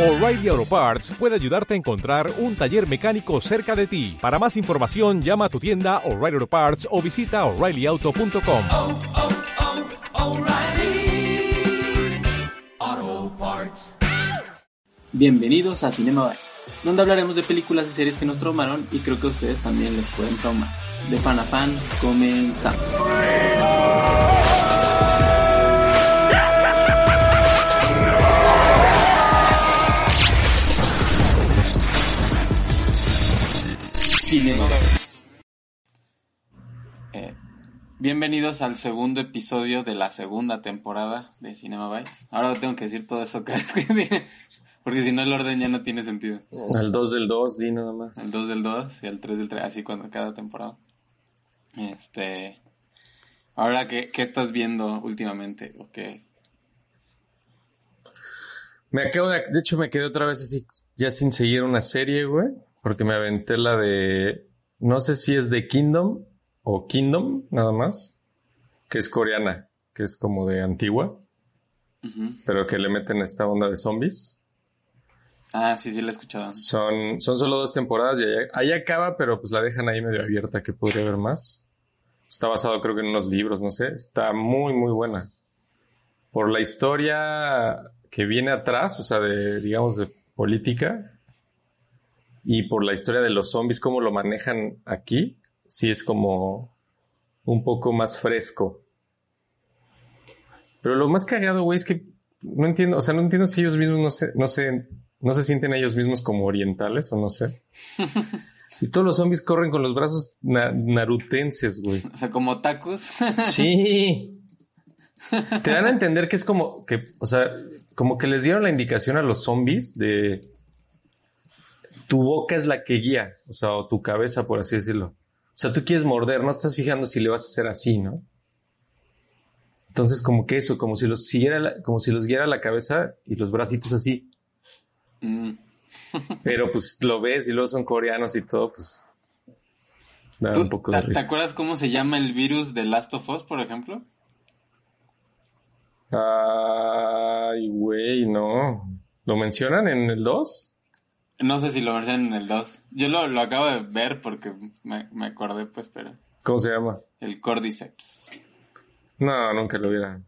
O'Reilly Auto Parts puede ayudarte a encontrar un taller mecánico cerca de ti. Para más información, llama a tu tienda O'Reilly Auto Parts o visita oreillyauto.com. oh, oh, Parts. Bienvenidos a Cinema Bites, donde hablaremos de películas y series que nos traumaron y creo que a ustedes también les pueden traumar. De fan a fan, comenzamos. Cinema Bites. Eh, bienvenidos al segundo episodio de la segunda temporada de Cinema Bites. Ahora tengo que decir todo eso porque si no el orden ya no tiene sentido. Al 2 del 2, di nada más. El 2 del 2 y el 3 del 3, así cuando cada temporada. Este. Ahora, ¿qué, qué estás viendo últimamente? ¿O qué? Me acabo de... De hecho, me quedé otra vez así, ya sin seguir una serie, güey. Porque me aventé la de... No sé si es de Kingdom o Kingdom, nada más. Que es coreana, que es como de antigua. Pero que le meten esta onda de zombies. Ah, sí, sí, lo he escuchado. Son, son solo dos temporadas y ahí, ahí acaba, pero pues la dejan ahí medio abierta que podría haber más. Está basado creo que en unos libros, no sé. Está muy, muy buena. Por la historia que viene atrás, o sea, de, digamos, de política. Y por la historia de los zombies, cómo lo manejan aquí, sí es como un poco más fresco. Pero lo más cagado, güey, es que no entiendo, o sea, no entiendo si ellos mismos no se, no se, no se sienten ellos mismos como orientales o no sé. Y todos los zombies corren con los brazos na- narutenses, güey. O sea, como tacos. Sí. Te dan a entender que es como que, o sea, como que les dieron la indicación a los zombies de tu boca es la que guía, o sea, o tu cabeza, por así decirlo. O sea, tú quieres morder, no te estás fijando si le vas a hacer así, ¿no? Entonces, como que eso, como si los siguiera, la- como si los guiara la cabeza y los bracitos así. Mm. Pero pues lo ves y luego son coreanos y todo, pues da ¿Tú- un poco te, de te risa. acuerdas cómo se llama el virus de Last of Us, por ejemplo? Ay, güey, no. ¿Lo mencionan en el 2? No sé si lo mencionan en el 2. Yo lo, lo acabo de ver porque me, me acordé, pues, pero... ¿Cómo se llama? El Cordyceps. No, nunca lo hubiera.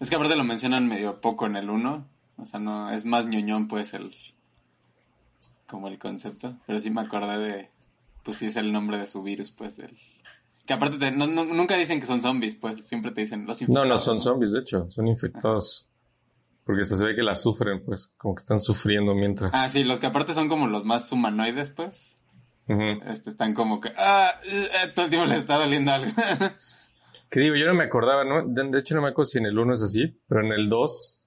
Es que aparte lo mencionan medio poco en el 1. O sea, no, es más ñoñón, pues, el... Como el concepto. Pero sí me acordé de... Pues sí es el nombre de su virus, pues, del... Que aparte te- no- no- nunca dicen que son zombies, pues. Siempre te dicen los No, infectados. no son zombies, de hecho, son infectados. Porque se ve que la sufren, pues, como que están sufriendo mientras. Ah, sí, los que aparte son como los más humanoides, pues. Ujú. Este, están como que... Ah, eh, todo el tiempo les está doliendo algo. Que digo, yo no me acordaba, ¿no? De, hecho, no me acuerdo si en el 1 es así, pero en el 2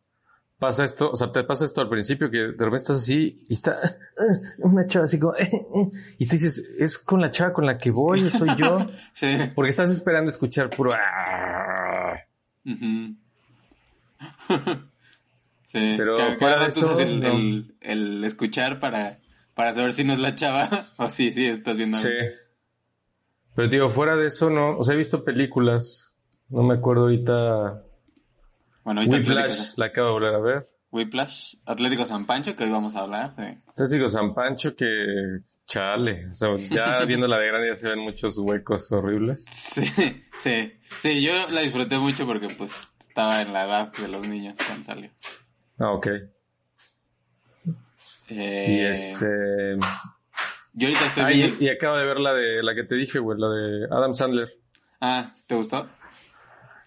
pasa esto, o sea, te pasa esto al principio que de repente estás así y está "Ah, una chava así como, "Eh, eh", y tú dices, ¿es con la chava con la que voy o soy yo? sí. Porque estás esperando escuchar puro. "Ah". Sí, Pero cada, fuera cada de rato eso, el, no. el- el escuchar para, para saber si no es la chava o sí, sí, estás viendo Sí. algo. Pero digo, fuera de eso, no. O sea, he visto películas. No me acuerdo ahorita. Bueno, ¿viste Whiplash, Atlético, la acabo de volver a ver. Whiplash, Atlético San Pancho, que hoy vamos a hablar. Entonces digo, San Pancho que. Chale. O sea, ya viéndola de grande ya se ven muchos huecos horribles. Sí, sí, sí, yo la disfruté mucho porque pues estaba en la edad de los niños cuando salió. Ah, ok. Eh, Y este. Yo ahorita estoy Ah, viendo... y, y acabo de ver la de la que te dije, güey, la de Adam Sandler. Ah, ¿te gustó?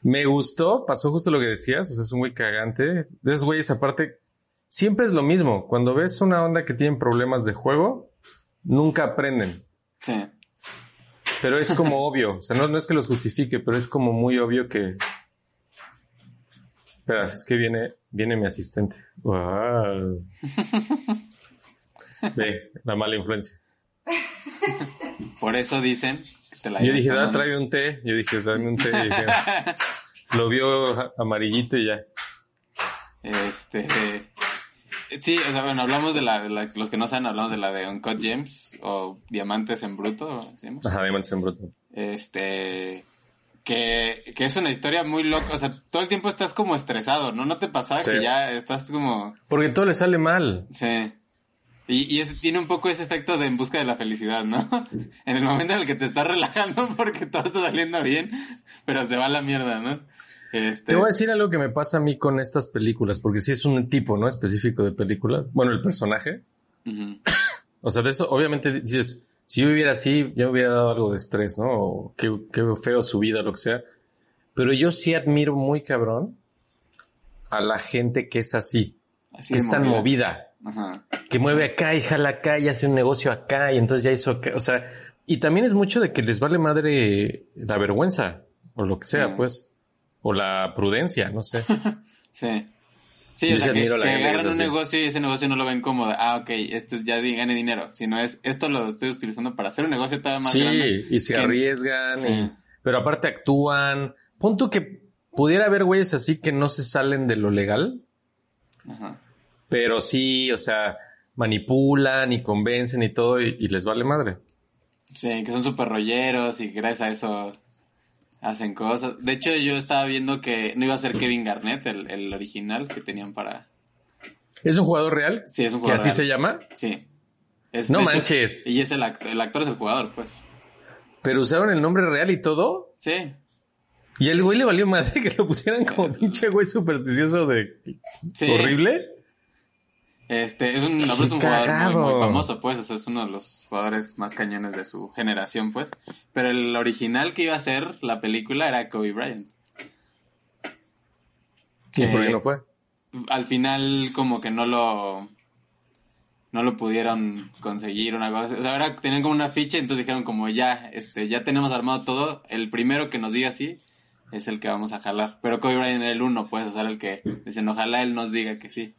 Me gustó, pasó justo lo que decías, o sea, es muy cagante. De esos güeyes, aparte, siempre es lo mismo. Cuando ves una onda que tienen problemas de juego, nunca aprenden. Sí. Pero es como obvio. O sea, no, no es que los justifique, pero es como muy obvio que. Espera, es que viene, viene mi asistente. Wow. Ve, la mala influencia. Por eso dicen que te la Yo dije, da, tomando. tráeme un té. Yo dije, dame un té. Y dije, lo vio amarillito y ya. Este. Sí, o sea, bueno, hablamos de la, de la- los que no saben, hablamos de la de Uncut Gems o Diamantes en Bruto, ¿sí? Ajá, diamantes en bruto. Este. Que, que es una historia muy loca. O sea, todo el tiempo estás como estresado, ¿no? ¿No te pasa Sí. que ya estás como... Porque todo le sale mal. Sí. Y, y es- tiene un poco ese efecto de en busca de la felicidad, ¿no? En el momento en el que te estás relajando porque todo está saliendo bien, pero se va a la mierda, ¿no? Este, Te voy a decir algo que me pasa a mí con estas películas, porque sí es un tipo, ¿no? Específico de película. Bueno, el personaje. O sea, de eso, obviamente dices, si yo viviera así, ya me hubiera dado algo de estrés, ¿no? O qué, qué feo su vida, lo que sea. Pero yo sí admiro muy cabrón a la gente que es así, Así que es tan movida, Ajá. que mueve acá y jala acá y hace un negocio acá y entonces ya hizo acá. O sea, y también es mucho de que les vale madre la vergüenza o lo que sea, pues. O la prudencia, no sé. Sí. Sí, Yo o sea, sí que, que agarran un así. negocio y ese negocio no lo ven como, ah, ok, esto es ya gane dinero, sino es, esto lo estoy utilizando para hacer un negocio todavía más sí, grande. y se que- arriesgan, Sí. y- pero aparte actúan. Punto que pudiera haber güeyes así que no se salen de lo legal, Ajá. pero sí, o sea, manipulan y convencen y todo y, y les vale madre. Sí, que son súper rolleros y gracias a eso hacen cosas. De hecho, yo estaba viendo que no iba a ser Kevin Garnett, el, el original que tenían para... ¿Es un jugador real? Sí, es un ¿Que jugador así real. se llama? Sí. Es, No hecho, manches. y es el actor, el actor es el jugador, pues. Pero usaron el nombre real y todo. Sí. Y el güey le valió madre que lo pusieran como pinche güey supersticioso de Sí. horrible. Este, es un, es un jugador muy, famoso, pues, o sea, es uno de los jugadores más cañones de su generación, pues. Pero el original que iba a ser la película era Kobe Bryant. ¿Y por qué no fue? Al final como que no lo no lo pudieron conseguir una cosa, o sea, ahora tenían como una ficha, entonces dijeron como ya, este, ya tenemos armado todo, el primero que nos diga sí es el que vamos a jalar. Pero Kobe Bryant era el uno, pues, o sea, el que dicen, ojalá él nos diga que sí.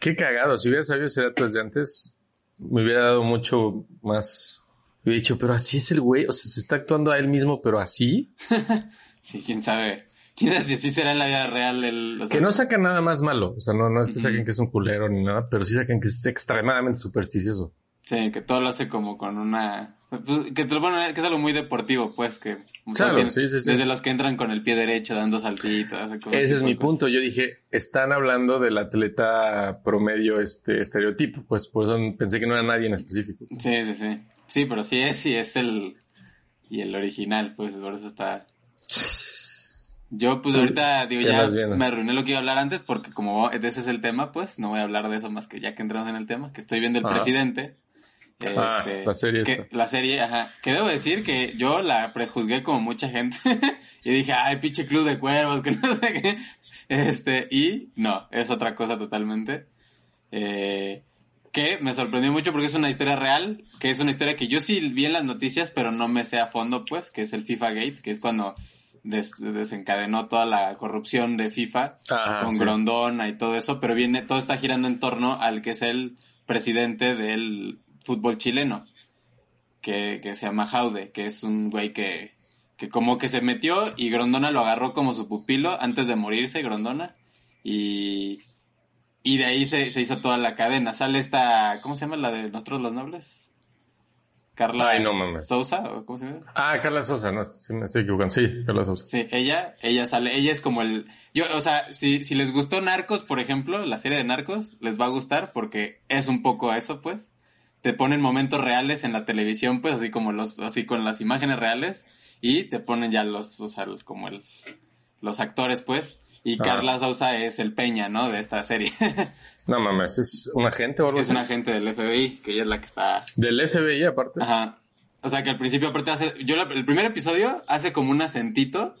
Qué cagado. Si hubiera sabido ese dato desde antes, me hubiera dado mucho más. Hubiera dicho, pero así es el güey. O sea, se está actuando a él mismo, pero así. Sí, quién sabe. Quién sabe si así será en la vida real el... o sea, Que no sacan nada más malo. O sea, no, no es que saquen que es un culero ni nada, pero sí sacan que es extremadamente supersticioso. Sí, que todo lo hace como con una... pues, que, que es algo muy deportivo, pues, que... Claro, tienen- sí, sí, sí. Desde los que entran con el pie derecho dando saltitos. Ese es mi cosas. punto. Yo dije, están hablando del atleta promedio, este estereotipo. Pues por eso pensé que no era nadie en específico. Sí, sí, sí. Sí, pero sí es, sí es el... Y el original, pues, por eso está... Yo, pues, ¿Tú ahorita, digo, ya me arruiné lo que iba a hablar antes porque como ese es el tema, pues, no voy a hablar de eso más que ya que entramos en el tema, que estoy viendo El Ajá. Presidente. Ah, Este, la serie que- esta. La serie, ajá. Que debo decir que yo la prejuzgué como mucha gente y dije, ay, pinche club de cuervos, que no sé qué. Este, y no, es otra cosa totalmente. Eh, que me sorprendió mucho porque es una historia real, que es una historia que yo sí vi en las noticias, pero no me sé a fondo, pues, que es el FIFA Gate, que es cuando des- desencadenó toda la corrupción de FIFA Ajá, con sí. Grondona y todo eso, pero viene, todo está girando en torno al que es el presidente del fútbol chileno, que, que se llama Jaude, que es un güey que, que como que se metió y Grondona lo agarró como su pupilo antes de morirse, Grondona, y, y de ahí se, se hizo toda la cadena. Sale esta, ¿cómo se llama la de Nosotros los Nobles? Carla Ay, no. Sousa, ¿o cómo se llama? Ah, Carla Sosa, no, sí me estoy equivocando. Sí, Carla Sosa. Sí, ella, ella sale, ella es como el, yo, o sea, si, si les gustó Narcos, por ejemplo, la serie de Narcos, les va a gustar porque es un poco eso, pues. Te ponen momentos reales en la televisión, pues, así como los, así con las imágenes reales, y te ponen ya los, o sea, como el, los actores, pues. Y. Carla Sousa es el Peña, ¿no? De esta serie. No mames, ¿es un agente o algo es así? una agente del FBI, que ella es la que está Del FBI, aparte. Ajá. O sea que al principio aparte hace, yo la- el primer episodio hace como un acentito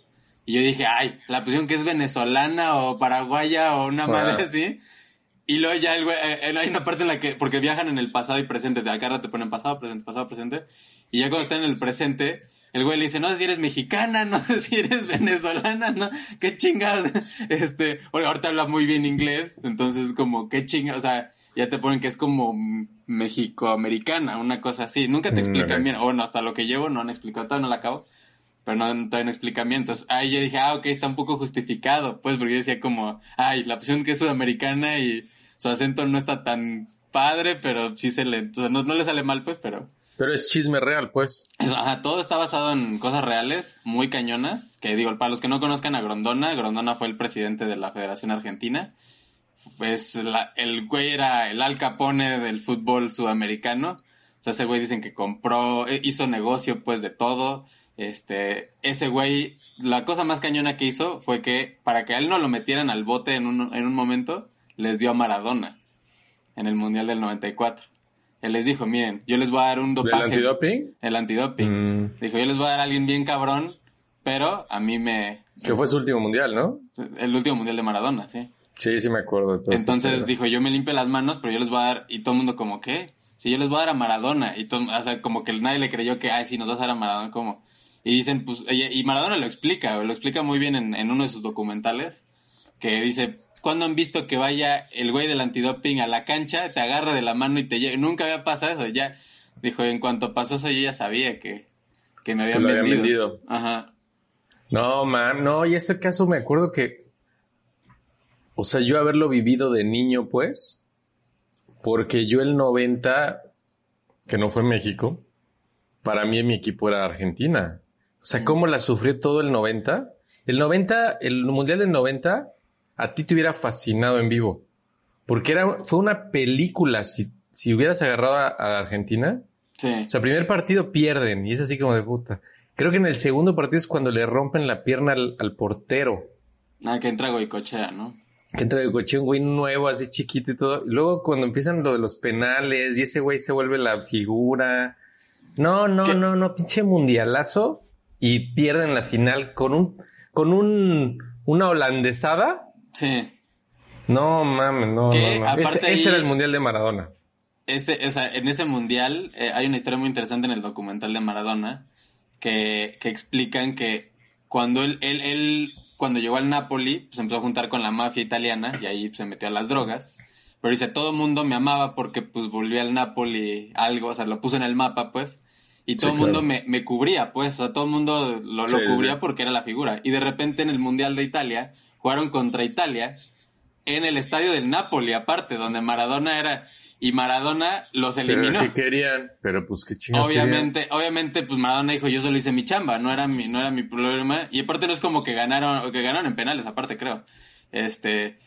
y yo dije, ay, la pusieron que es venezolana o paraguaya o una Ah. madre así. Y luego ya el güey, eh, eh, hay una parte en la que, porque viajan en el pasado y presente, de acá te ponen pasado, presente, pasado, presente. Y ya cuando están en el presente, el güey le dice, no sé si eres mexicana, no sé si eres venezolana, no, qué chingados. Este, ahorita habla muy bien inglés, entonces como, qué chingados, o sea, ya te ponen que es como mexicoamericana, una cosa así. Nunca te Mm, explican ok. bien, o bueno, hasta lo que llevo no han explicado, todavía no la acabo. Pero no, todavía no explican bien. Entonces, ahí yo dije, ah, ok, está un poco justificado. Pues, porque yo decía como, ay, la opción que es sudamericana y su acento no está tan padre, pero sí se le, o sea, no, no le sale mal, pues, pero Pero es chisme real, pues. Eso, ajá, todo está basado en cosas reales, muy cañonas. Que digo, para los que no conozcan a Grondona, Grondona fue el presidente de la Federación Argentina. Pues la- el güey era el Al Capone del fútbol sudamericano. O sea, ese güey dicen que compró, eh, hizo negocio pues de todo. Este, ese güey, la cosa más cañona que hizo fue que para que a él no lo metieran al bote en un, en un momento, les dio a Maradona en el Mundial del 94. Él les dijo, miren, yo les voy a dar un ¿Del dopaje. antidoping? El antidoping. Mm, Dijo, yo les voy a dar a alguien bien cabrón, pero a mí me... que fue su último mundial, ¿no? El último mundial de Maradona, sí. Sí, sí me acuerdo todo Entonces dijo, yo me limpio las manos, pero yo les voy a dar... Y todo el mundo como, ¿qué? Si yo les voy a dar a Maradona. Y todo, o sea, como que nadie le creyó que, ay, si nos vas a dar a Maradona, ¿cómo? Y dicen, pues, y y Maradona lo explica, lo explica muy bien en, en uno de sus documentales, que dice, ¿cuándo han visto que vaya el güey del antidoping a la cancha, te agarra de la mano y te lleva? Nunca había pasado eso, ya. Dijo, en cuanto pasó eso, yo ya sabía que, que me habían, lo habían vendido. vendido. Ajá. No, man, no, y ese caso me acuerdo que. O sea, yo haberlo vivido de niño, pues. Porque yo el 90, que no fue México, para mí mi equipo era Argentina. O sea, ¿cómo la sufrió todo el 90? El 90, el Mundial del 90, a ti te hubiera fascinado en vivo. Porque era, fue una película. Si, si hubieras agarrado a, a Argentina, Sí. o sea, primer partido pierden y es así como de puta. Creo que en el segundo partido es cuando le rompen la pierna al, al portero. Ah, que entra Goicochea, ¿no? Que entra de coche un güey nuevo, así chiquito y todo. Y luego cuando empiezan lo de los penales y ese güey se vuelve la figura. No, no, ¿Qué? no, no, pinche mundialazo. Y pierden la final con un, con un, una holandesada. Sí. No mames, no, Que, no, no. Ese, aparte ese ahí- era el mundial de Maradona. Ese, o sea, en ese mundial eh, hay una historia muy interesante en el documental de Maradona que, que explican que cuando él, él, él, cuando llegó al Napoli, pues empezó a juntar con la mafia italiana y ahí se metió a las drogas. Pero dice, todo el mundo me amaba porque pues volví al Napoli algo, o sea, lo puso en el mapa, pues. Y todo el Sí, mundo claro. me, me cubría, pues. O sea, todo el mundo lo, lo sí, cubría sí. porque era la figura. Y de repente en el Mundial de Italia, jugaron contra Italia en el estadio del Napoli, aparte, donde Maradona era. Y Maradona los Pero eliminó. que querían, pero pues qué chingados querían. Obviamente, obviamente, pues Maradona dijo, yo solo hice mi chamba, no era mi, no era mi problema. Y aparte no es como que ganaron, que ganaron en penales, aparte creo. Este,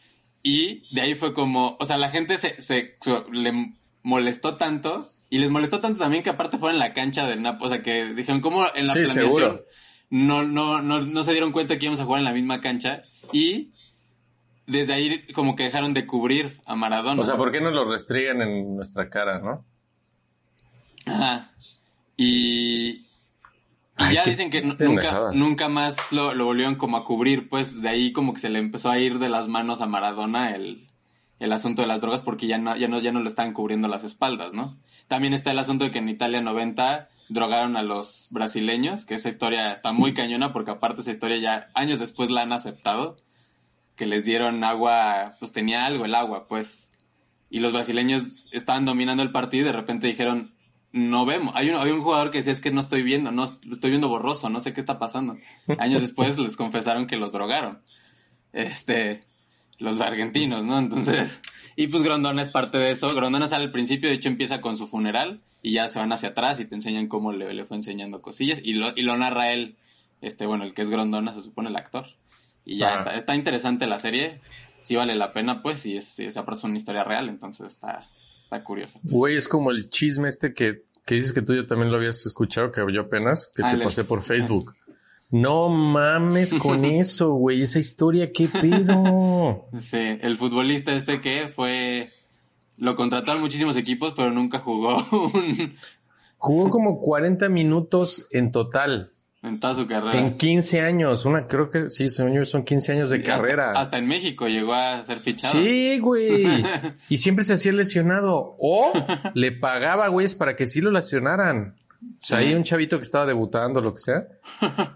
y de ahí fue como, o sea, la gente se, se, se- le molestó tanto, y les molestó tanto también que aparte fueron en la cancha del Napoli, o sea, que dijeron, ¿cómo en la Sí, planeación no, no, no, no se dieron cuenta que íbamos a jugar en la misma cancha? Y desde ahí como que dejaron de cubrir a Maradona. O sea, ¿por qué no lo restringen en nuestra cara, no? Ajá. Y, y Ay, ya dicen que nunca, nunca más lo, lo volvieron como a cubrir, pues de ahí como que se le empezó a ir de las manos a Maradona el, el asunto de las drogas porque ya no, ya no, ya no le estaban cubriendo las espaldas, ¿no? También está el asunto de que en Italia 90 drogaron a los brasileños, que esa historia está muy cañona porque aparte esa historia ya años después la han aceptado, que les dieron agua, pues tenía algo el agua, pues. Y los brasileños estaban dominando el partido y de repente dijeron, no vemos. Hay un, hay un jugador que decía, es que no estoy viendo, no estoy viendo borroso, no sé qué está pasando. Años después les confesaron que los drogaron. Este, los argentinos, ¿no? Entonces, y pues Grondona es parte de eso. Grondona sale al principio, de hecho empieza con su funeral y ya se van hacia atrás y te enseñan cómo le, le fue enseñando cosillas y lo, y lo narra él, este, bueno, el que es Grondona, se supone el actor. Y ya Ah. está, está interesante la serie, sí vale la pena, pues, y es, es una historia real, entonces está, está curioso. Güey, es como el chisme este que, que dices que tú ya también lo habías escuchado, que yo apenas, que Ah, te el- pasé por Facebook. No mames con eso, güey. Esa historia, ¿qué pedo? Sí, el futbolista este que fue, lo contrataron muchísimos equipos, pero nunca jugó un- Jugó como 40 minutos en total, en toda su carrera. en 15 años. Una, creo que sí, señor, son 15 años de carrera. Hasta, en México llegó a ser fichado. Sí, güey. Y siempre se hacía lesionado. O le pagaba, güeyes, para que sí lo lesionaran. O sea, hay un chavito que estaba debutando, lo que sea.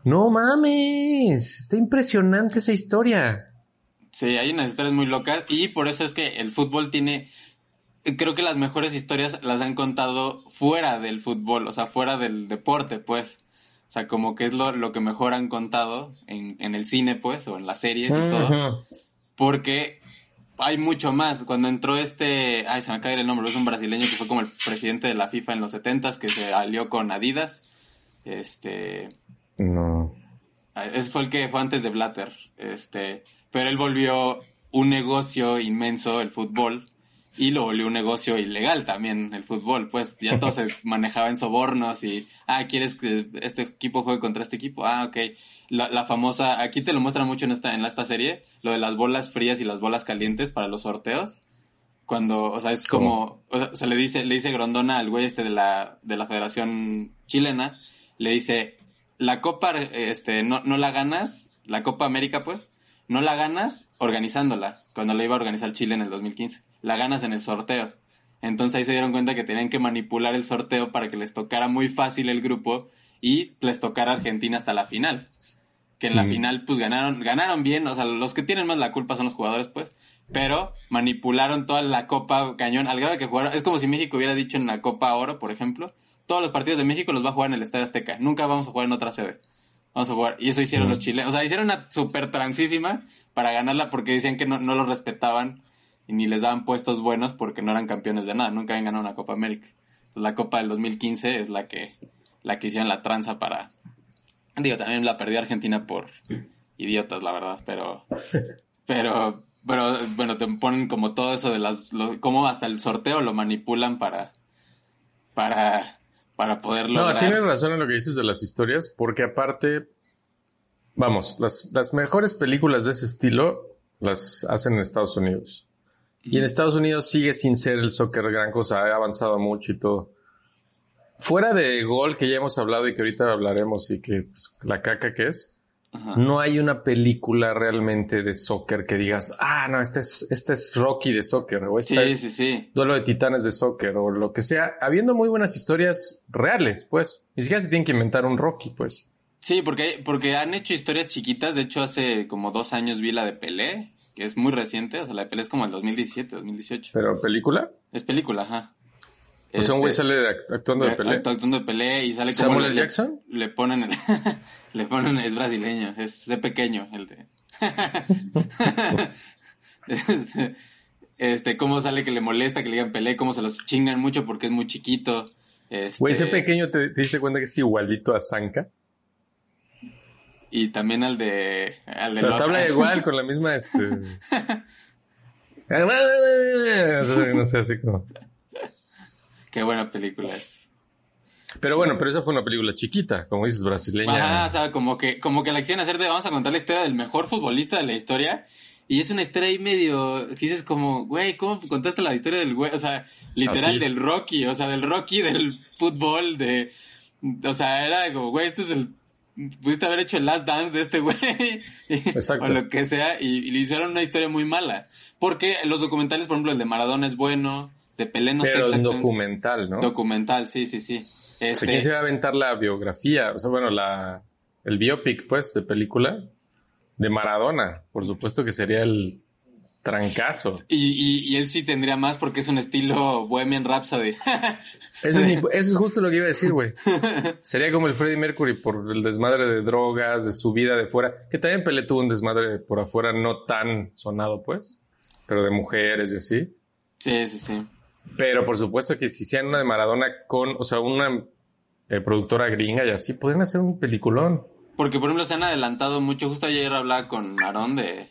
No mames. Está impresionante esa historia. Sí, hay unas historias muy locas y por eso es que el fútbol tiene, creo que las mejores historias las han contado fuera del fútbol, o sea, fuera del deporte, pues. O sea, como que es lo, lo que mejor han contado en, en el cine, pues, o en las series y todo. Porque, hay mucho más. Cuando entró este, ay, se me ir el nombre, es un brasileño que fue como el presidente de la FIFA en los 70 que se alió con Adidas. Este, No. Ah, Ese fue el que fue antes de Blatter. Este, pero él volvió un negocio inmenso el fútbol y lo volvió un negocio ilegal también el fútbol. Pues ya todo se manejaba en sobornos y, ah, ¿quieres que este equipo juegue contra este equipo? Ah, ok. La, la famosa, aquí te lo muestran mucho en esta, en esta serie, lo de las bolas frías y las bolas calientes para los sorteos. Cuando, o sea, es como, o sea, o sea, le dice, le dice Grondona al güey este de la, de la Federación Chilena, le dice, la Copa, este, no, no la ganas, la Copa América, pues, no la ganas organizándola, cuando la iba a organizar Chile en el 2015. La ganas en el sorteo. Entonces ahí se dieron cuenta que tenían que manipular el sorteo para que les tocara muy fácil el grupo y les tocara Argentina hasta la final. Que en la Mm. final, pues ganaron, ganaron bien, o sea, los que tienen más la culpa son los jugadores, pues, pero manipularon toda la Copa Cañón al grado de que jugaron. Es como si México hubiera dicho en la Copa Oro, por ejemplo, todos los partidos de México los va a jugar en el Estadio Azteca. Nunca vamos a jugar en otra sede. Vamos a jugar. Y eso hicieron Mm. los chilenos. O sea, hicieron una super transísima para ganarla porque decían que no, no los respetaban y ni les daban puestos buenos porque no eran campeones de nada. Nunca habían ganado una Copa América. Entonces la Copa del 2015 es la que, la que hicieron la tranza para... Digo, también la perdió Argentina por idiotas, la verdad, pero... Pero, pero bueno, te ponen como todo eso de las... Lo, cómo hasta el sorteo lo manipulan para... Para... Para poder lograr... No, tienes razón en lo que dices de las historias, porque aparte, vamos, las, las mejores películas de ese estilo las hacen en Estados Unidos. Y en Estados Unidos sigue sin ser el soccer gran cosa, ha avanzado mucho y todo. Fuera de gol que ya hemos hablado y que ahorita hablaremos y que pues, la caca que es, Ajá. no hay una película realmente de soccer que digas, ah, no, este es, este es Rocky de soccer, o esta Sí, es sí, sí. Duelo de Titanes de Soccer o lo que sea, habiendo muy buenas historias reales, pues. Ni siquiera se tienen que inventar un Rocky, pues. Sí, porque, porque han hecho historias chiquitas. De hecho, hace como dos años vi la de Pelé, que es muy reciente. O sea, la de Pelé es como el 2017, 2018. Pero película, Es película, ajá. o sea, un güey Este, sale act- actuando de eh, Pelé. Actuando de Pelé y sale como... ¿Samuel L. Jackson? Le ponen... El, le ponen... Es brasileño. Es de pequeño el de... este, este, cómo sale que le molesta que le digan Pelé, cómo se los chingan mucho porque es muy chiquito. Este, Güey, ese pequeño te, te diste cuenta que es igualito a Zanka. Y también al de... Al de Pero habla igual, con la misma, este... no sé, así como... Qué buena película es. Pero bueno, pero esa fue una película chiquita, como dices, brasileña. Ajá, o sea, como que, como que la quisieron hacer de vamos a contar la historia del mejor futbolista de la historia. Y es una historia ahí medio, dices como, güey, ¿cómo contaste la historia del güey? O sea, literal Así. del Rocky, o sea, del Rocky del fútbol, de, o sea, era como, güey, este es el, pudiste haber hecho el last dance de este güey. Exacto. o lo que sea, y, y le hicieron una historia muy mala. Porque los documentales, por ejemplo, el de Maradona es bueno, de Pelé no sé pero un exactamente. documental, ¿no? Documental, sí, sí, sí. O sea, Este, ¿quién se va a aventar la biografía? O sea, bueno, la, el biopic, pues, de película de Maradona. Por supuesto que sería el trancazo. Y, y, y él sí tendría más porque es un estilo Bohemian Rhapsody. Eso es, mi- eso es justo lo que iba a decir, güey. Sería como el Freddie Mercury por el desmadre de drogas, de su vida de fuera. Que también Pelé tuvo un desmadre por afuera no tan sonado, pues. Pero de mujeres y así. sí, sí, sí. Pero por supuesto que si hicieran una de Maradona con, o sea, una eh, productora gringa y así, podrían hacer un peliculón. Porque, por ejemplo, se han adelantado mucho. Justo ayer hablaba con Aarón de,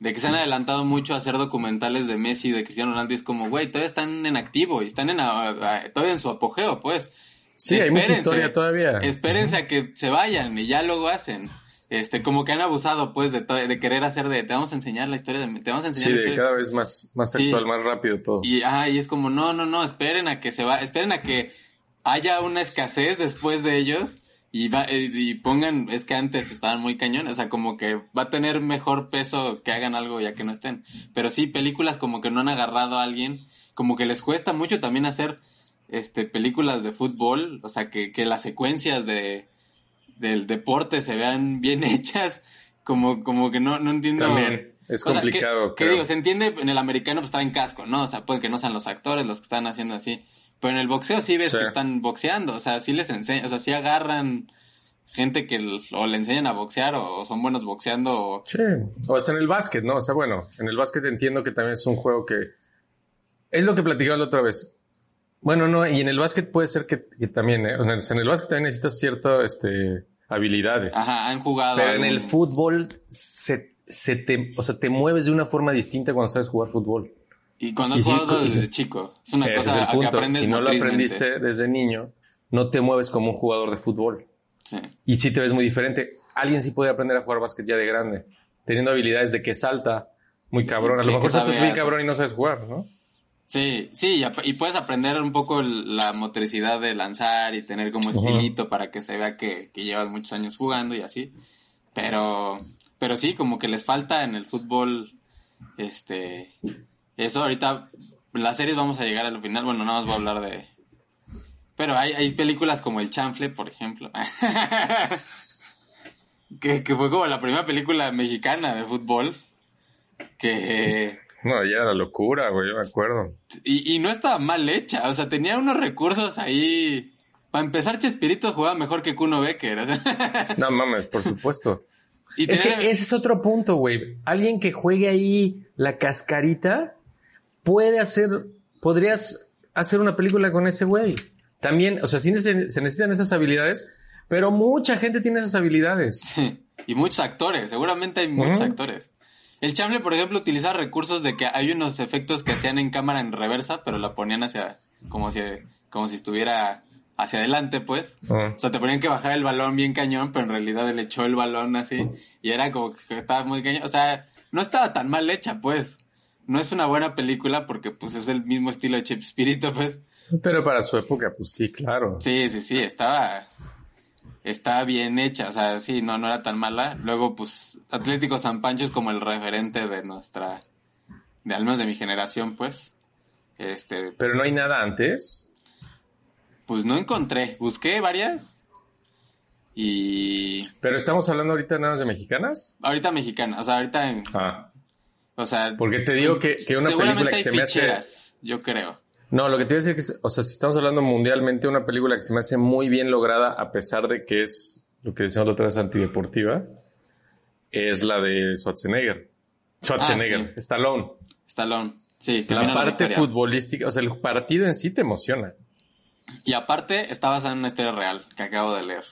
de que se han adelantado mucho a hacer documentales de Messi, de Cristiano Ronaldo. Y es como, güey, todavía están en activo y están en, todavía en su apogeo, pues. Sí, hay mucha Espérense. historia todavía. Espérense a que se vayan y ya luego hacen. Este, como que han abusado, pues, de, de querer hacer de, te vamos a enseñar la historia de, te vamos a enseñar Sí, la de cada vez más, más Sí. actual, más rápido todo. Y, ajá, y es como, no, no, no, esperen a que se va, esperen a que haya una escasez después de ellos y, va, eh, y pongan, es que antes estaban muy cañones, o sea, como que va a tener mejor peso que hagan algo ya que no estén. Pero sí, películas como que no han agarrado a alguien, como que les cuesta mucho también hacer este películas de fútbol, o sea, que, que las secuencias de del deporte se vean bien hechas, como, como que no, no entiendo. También es O sea, que- complicado. que, creo. digo, se entiende en el americano pues estar en casco, ¿no? O sea, puede que no sean los actores los que están haciendo así. Pero en el boxeo sí ves Sí. que están boxeando, o sea, sí les enseñan, o sea, sí agarran gente que o le enseñan a boxear o, son buenos boxeando o... Sí. O hasta en el básquet, ¿no? O sea, bueno, en el básquet entiendo que también es un juego que. Es lo que platicaba la otra vez. Bueno, no, y en el básquet puede ser que, que también, ¿eh? O sea, en el básquet también necesitas ciertas este, habilidades. Ajá, han jugado... Pero en el fútbol se, se te, o sea, te mueves de una forma distinta cuando sabes jugar fútbol. Y cuando has jugado desde chico. Es una Ese cosa es el a que punto. aprendes Si no lo aprendiste desde niño, no te mueves como un jugador de fútbol. Sí. Y sí te ves muy diferente. Alguien sí puede aprender a jugar básquet ya de grande, teniendo habilidades de que salta muy cabrón. A que- lo mejor saltas bien cabrón y no sabes jugar, ¿no? Sí, sí, y, puedes aprender un poco el- la motricidad de lanzar y tener como estilito para que se vea que, que llevas muchos años jugando y así. Pero, pero sí, como que les falta en el fútbol, este, eso ahorita, las series vamos a llegar al final, bueno, nada más voy a hablar de... Pero hay, hay películas como El Chanfle, por ejemplo. que, que fue como la primera película mexicana de fútbol. Que... No, ya era locura, güey, yo me acuerdo. Y, y no estaba mal hecha, o sea, tenía unos recursos ahí. Para empezar, Chespirito jugaba mejor que Kuno Becker. o sea. No mames, por supuesto. y es que ese es otro punto, güey. Alguien que juegue ahí la cascarita puede hacer, podrías hacer una película con ese güey. También, o sea, sí se, se necesitan esas habilidades, pero mucha gente tiene esas habilidades. Sí, y muchos actores, seguramente hay muchos actores. El Chamble, por ejemplo, utilizaba recursos de que hay unos efectos que hacían en cámara en reversa, pero la ponían hacia, como si, como si estuviera hacia adelante, pues. Ah. O sea, te ponían que bajar el balón bien cañón, pero en realidad él echó el balón así y era como que estaba muy cañón. O sea, no estaba tan mal hecha, pues. No es una buena película porque pues es el mismo estilo de Chespirito, pues. Pero para su época, pues sí, claro. Sí, sí, sí, estaba estaba bien hecha, o sea, sí, no no era tan mala. Luego pues Atlético San Pancho es como el referente de nuestra de al menos de mi generación, pues. Este, Pero no hay nada antes. pues no encontré, busqué varias y Pero estamos hablando ahorita nada más de mexicanas. ahorita mexicana, o sea, ahorita en, Ah, o sea, porque te digo que, que una película que se me hace. yo creo. No, lo que te iba a decir que, es- o sea, si estamos hablando mundialmente, una película que se me hace muy bien lograda, a pesar de que es lo que decíamos la otra vez antideportiva, es la de Schwarzenegger. Schwarzenegger, Ah, sí. Stallone. Stallone. Sí, La parte Victoria. futbolística, o sea, el partido en sí te emociona. Y aparte está basada en una historia real que acabo de leer.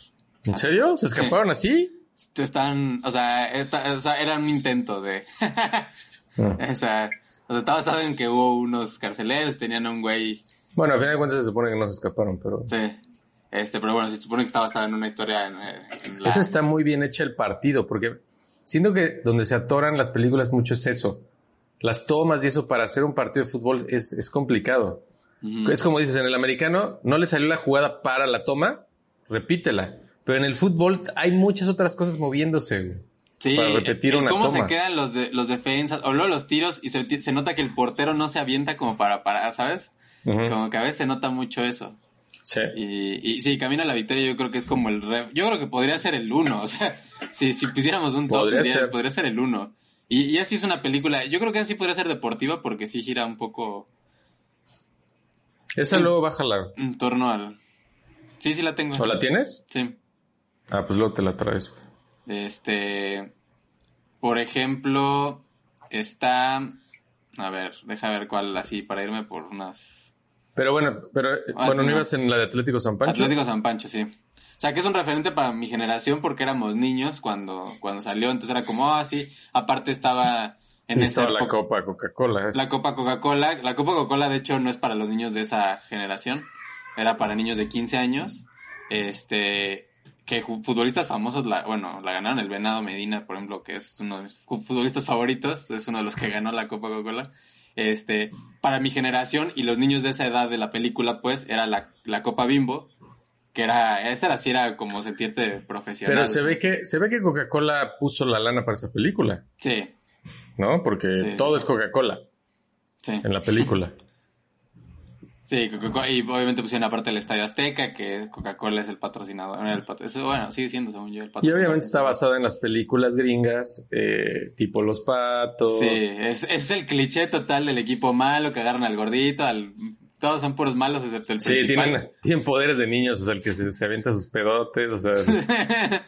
¿En serio? ¿Se escaparon así? Te están, o sea, esta- o sea, era un intento de, Ah. o sea, o sea, está basado en que hubo unos carceleros, tenían a un güey, Bueno, a final de cuentas se supone que no se escaparon, pero... sí, este, pero bueno, se supone que está basado en una historia en, eh, en la... Esa está muy bien hecha el partido, porque siento que donde se atoran las películas mucho es eso. Las tomas y eso para hacer un partido de fútbol es, es complicado. Es como dices, en el americano no le salió la jugada para la toma, repítela. Pero en el fútbol hay muchas otras cosas moviéndose. Sí, para repetir es una como toma. se quedan los, de, los defensas, o luego los tiros, y se, se nota que el portero no se avienta como para parar, ¿sabes? Como que a veces se nota mucho eso. Sí. Y, y sí, Camino a la Victoria yo creo que es como el... re- Yo creo que podría ser el uno, o sea, si, si pusiéramos un top, Podría podría, ser. podría ser el uno. Y, y así es una película, yo creo que así podría ser deportiva porque sí gira un poco Esa luego bájala. en torno al... Sí, sí la tengo. ¿O la tienes? Sí. Ah, pues luego te la traes. Este... Por ejemplo, está... A ver, deja ver cuál así para irme por unas... Pero bueno, pero eh, Ah, bueno, ¿no ibas en la de Atlético San Pancho? Atlético San Pancho, sí. O sea, que es un referente para mi generación porque éramos niños cuando, cuando salió, entonces era como, ah, sí, aparte estaba en Y esa estaba la Copa Coca-Cola. es- la Copa Coca-Cola. La Copa Coca-Cola, de hecho, no es para los niños de esa generación, era para niños de 15 años, este, que futbolistas famosos, la, bueno, la ganaron el Venado Medina, por ejemplo, que es uno de mis fu- futbolistas favoritos, es uno de los que ganó la Copa Coca-Cola. Este, para mi generación y los niños de esa edad de la película, pues, era la, la Copa Bimbo, que era, esa era así era como sentirte profesional. Pero se ve que se ve que Coca-Cola puso la lana para esa película, Sí, ¿no? Porque Sí, todo sí, es sí. Coca-Cola sí. en la película. Sí, y obviamente pusieron aparte el Estadio Azteca, que Coca-Cola es el patrocinador. era el patro- bueno, sigue siendo, según yo, el Y patrocinador. obviamente está basada en las películas gringas, eh, tipo Los Patos. Sí, es, es el cliché total del equipo malo que agarran al gordito, al todos son puros malos excepto el Sí, principal. tienen, tienen poderes de niños, o sea, el que se, se avienta sus pedotes, o sea,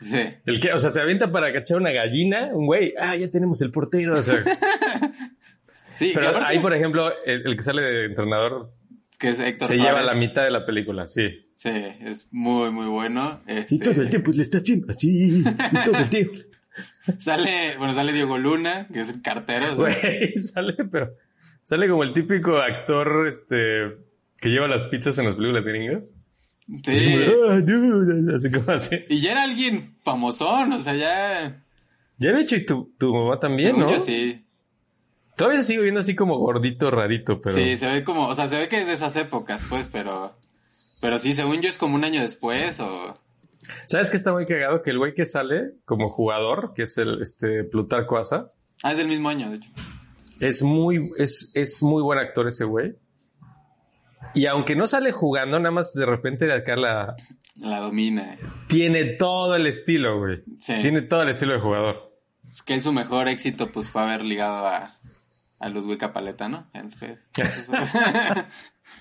sí. el que, o sea, se avienta para cachar una gallina, un güey, ah, ya tenemos el portero, o sea, Sí, pero aparte- ahí, por ejemplo, el, el que sale de entrenador que es Héctor se lleva la mitad de la película, sí. Sí, es muy, muy bueno. Este, tiempo le está haciendo así, y todo el tiempo. Sale, bueno, sale Diego Luna, que es el cartero. Güey, sale, pero sale como el típico actor, este, que lleva las pizzas en las películas gringas. Sí. Así como, "Ah, dude", así como así. Y ya era alguien famosón, o sea, ya. Ya de hecho, y tu, tu mamá también, según ¿no? yo sí. Todavía se sigue viendo así como gordito, rarito, pero. Sí, se ve como, o sea, se ve que es de esas épocas, pues, pero. Pero sí, según yo es como un año después, o. ¿Sabes qué está muy cagado? Que el güey que sale como jugador, que es el este Plutarco Asa, Ah, es del mismo año, de hecho. es muy, es, es muy buen actor ese güey. Y aunque no sale jugando, nada más de repente acá la La domina. tiene todo el estilo, güey. Sí. Tiene todo el estilo de jugador. Es que su mejor éxito, pues, fue haber ligado a, a Ludwig Paleta, ¿no? Eso,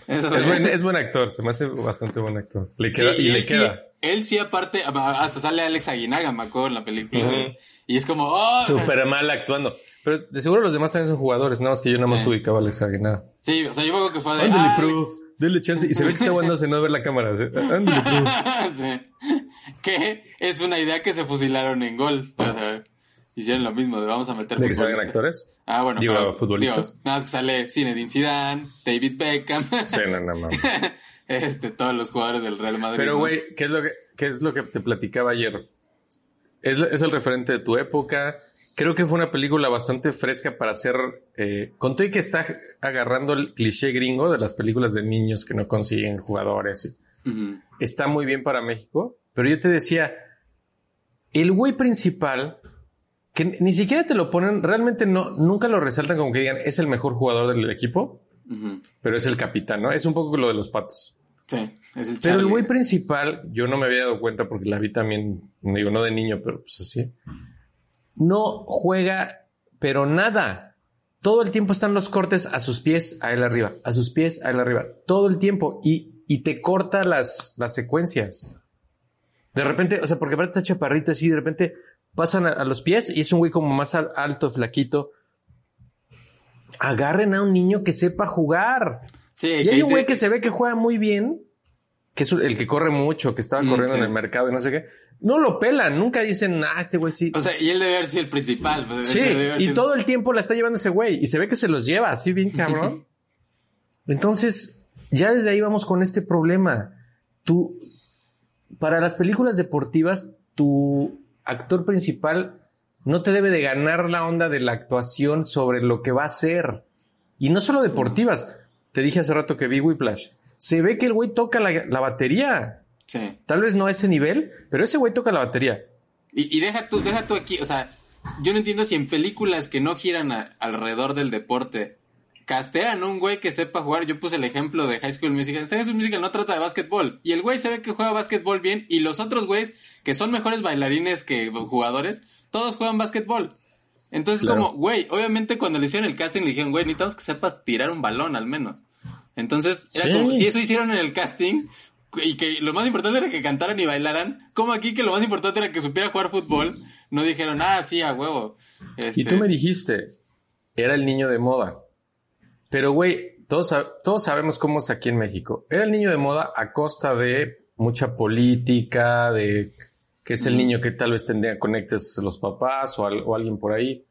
eso Es buen, es buen actor, se me hace bastante buen actor. Le queda, Sí, y le él sí- queda. él sí, aparte, hasta sale Alex Aguinaga, me acuerdo, en la película. Y es como, oh, o sea, Súper mal actuando. Pero de seguro los demás también son jugadores, nada más que yo nada más Sí. ubicaba a Alex Aguinaga. Sí, o sea, yo me acuerdo que fue de. Ándale, ah, prof, dele chance. Y se ve que está aguantándose no ver la cámara. ¿sí? Ándale, prof. sí. Que es una idea que se fusilaron en gol. O sea, hicieron lo mismo, de vamos a meter ¿De que salgan actores? Ah, bueno, Digo, pero, futbolistas. digo, nada más que sale Zinedine Zidane, David Beckham, Sí, no, no, no. este, todos los jugadores del Real Madrid. Pero, güey, ¿qué es lo que, qué es lo que te platicaba ayer? Es, es el referente de tu época. Creo que fue una película bastante fresca para hacer, eh, con todo y que está agarrando el cliché gringo de las películas de niños que no consiguen jugadores. y- está muy bien para México. Pero yo te decía, el güey principal, que ni siquiera te lo ponen, realmente no, nunca lo resaltan como que digan, es el mejor jugador del equipo, pero es el capitán, ¿no? Es un poco lo de los patos. Sí, es el Pero el güey principal, yo no me había dado cuenta porque la vi también, digo, no de niño, pero pues así. No juega, pero nada. Todo el tiempo están los cortes a sus pies, a él arriba, a sus pies, a él arriba. Todo el tiempo. Y, y te corta las, las secuencias. De repente, o sea, porque aparte está chaparrito así, de repente pasan a, a los pies y es un güey como más al- alto, flaquito. Agarren a un niño que sepa jugar. Sí, Y hay un güey que se ve que juega muy bien, que es el que corre mucho, que estaba Mm, corriendo sí. en el mercado y no sé qué. No lo pelan, nunca dicen, ah, este güey sí. O sea, y él debe haber sido el principal. pues, sí, y todo el tiempo la está llevando ese güey y se ve que se los lleva así bien cabrón. Entonces, ya desde ahí vamos con este problema. Tú, para las películas deportivas, tu actor principal no te debe de ganar la onda de la actuación sobre lo que va a hacer. Y no solo deportivas. Te dije hace rato que vi Whiplash. Se ve que el güey toca la, la batería. Sí. Tal vez no a ese nivel, pero ese güey toca la batería. Y, y deja tú, deja tú aquí, o sea, yo no entiendo si en películas que no giran a- alrededor del deporte castean a un güey que sepa jugar. Yo puse el ejemplo de High School Musical. High School Musical no trata de básquetbol. Y el güey se ve que juega básquetbol bien. Y los otros güeyes, que son mejores bailarines que jugadores, todos juegan básquetbol. Entonces, Claro. como, güey, obviamente cuando le hicieron el casting le dijeron, güey, necesitamos que sepas tirar un balón al menos. Entonces, era Sí. como, si eso hicieron en el casting, y que lo más importante era que cantaran y bailaran, como aquí que lo más importante era que supiera jugar fútbol, no dijeron, ah, sí, a huevo. Y Este, tú me dijiste, era el niño de moda. Pero, güey, todos, todos sabemos cómo es aquí en México. Era el niño de moda a costa de mucha política, de que es el niño que tal vez tendría conectes los papás o, al- o alguien por ahí.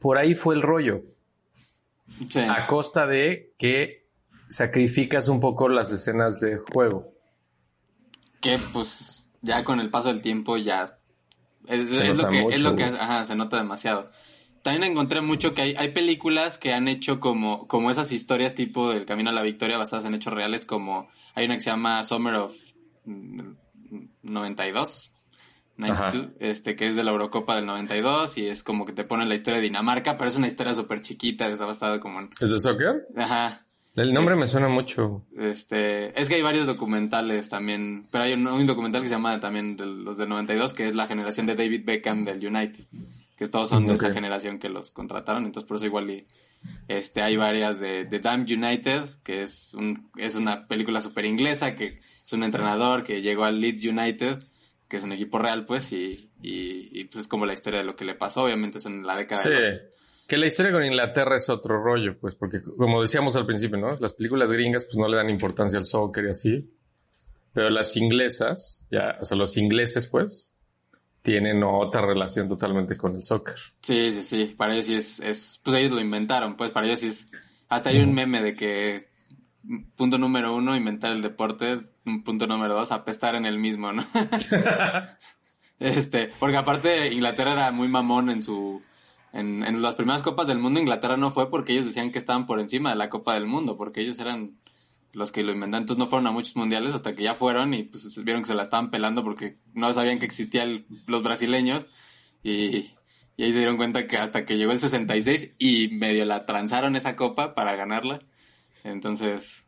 Por ahí fue el rollo. sí. A costa de que sacrificas un poco las escenas de juego. que pues ya con el paso del tiempo ya es, lo que es lo que ajá, se nota demasiado. También encontré mucho que hay, hay películas que han hecho como, como esas historias tipo El Camino a la Victoria basadas en hechos reales, como hay una que se llama Summer of mm, 92, 92 este, que es de la Eurocopa del 92 y es como que te ponen la historia de Dinamarca, pero es una historia súper chiquita, está basada como en... ¿Es de soccer? Ajá, El nombre Es- me suena mucho. este, es que hay varios documentales también, pero hay un, un documental que se llama también de los del 92, que es la generación de David Beckham del United, que todos son de esa generación que los contrataron, entonces por eso igual y, Este, hay varias de, de Damned United, que es, un, es una película súper inglesa, que es un entrenador que llegó al Leeds United, que es un equipo real, pues, y, y, y, pues es como la historia de lo que le pasó, obviamente es en la década Sí. de los... Que la historia con Inglaterra es otro rollo, pues, porque como decíamos al principio, ¿no? Las películas gringas, pues no le dan importancia al soccer y así. Pero las inglesas, ya, o sea, los ingleses, pues, tienen otra relación totalmente con el soccer. Sí, sí, sí, para ellos sí es, es, pues ellos lo inventaron, pues para ellos sí es, hasta hay un meme de que punto número uno, inventar el deporte, punto número dos, apestar en el mismo, ¿no? este, porque aparte Inglaterra era muy mamón en su, en, en las primeras copas del mundo, Inglaterra no fue porque ellos decían que estaban por encima de la Copa del Mundo, porque ellos eran los que lo inventaron, entonces no fueron a muchos mundiales hasta que ya fueron y pues vieron que se la estaban pelando porque no sabían que existían los brasileños y, y ahí se dieron cuenta que hasta que llegó el 66 y medio la transaron esa copa para ganarla. Entonces,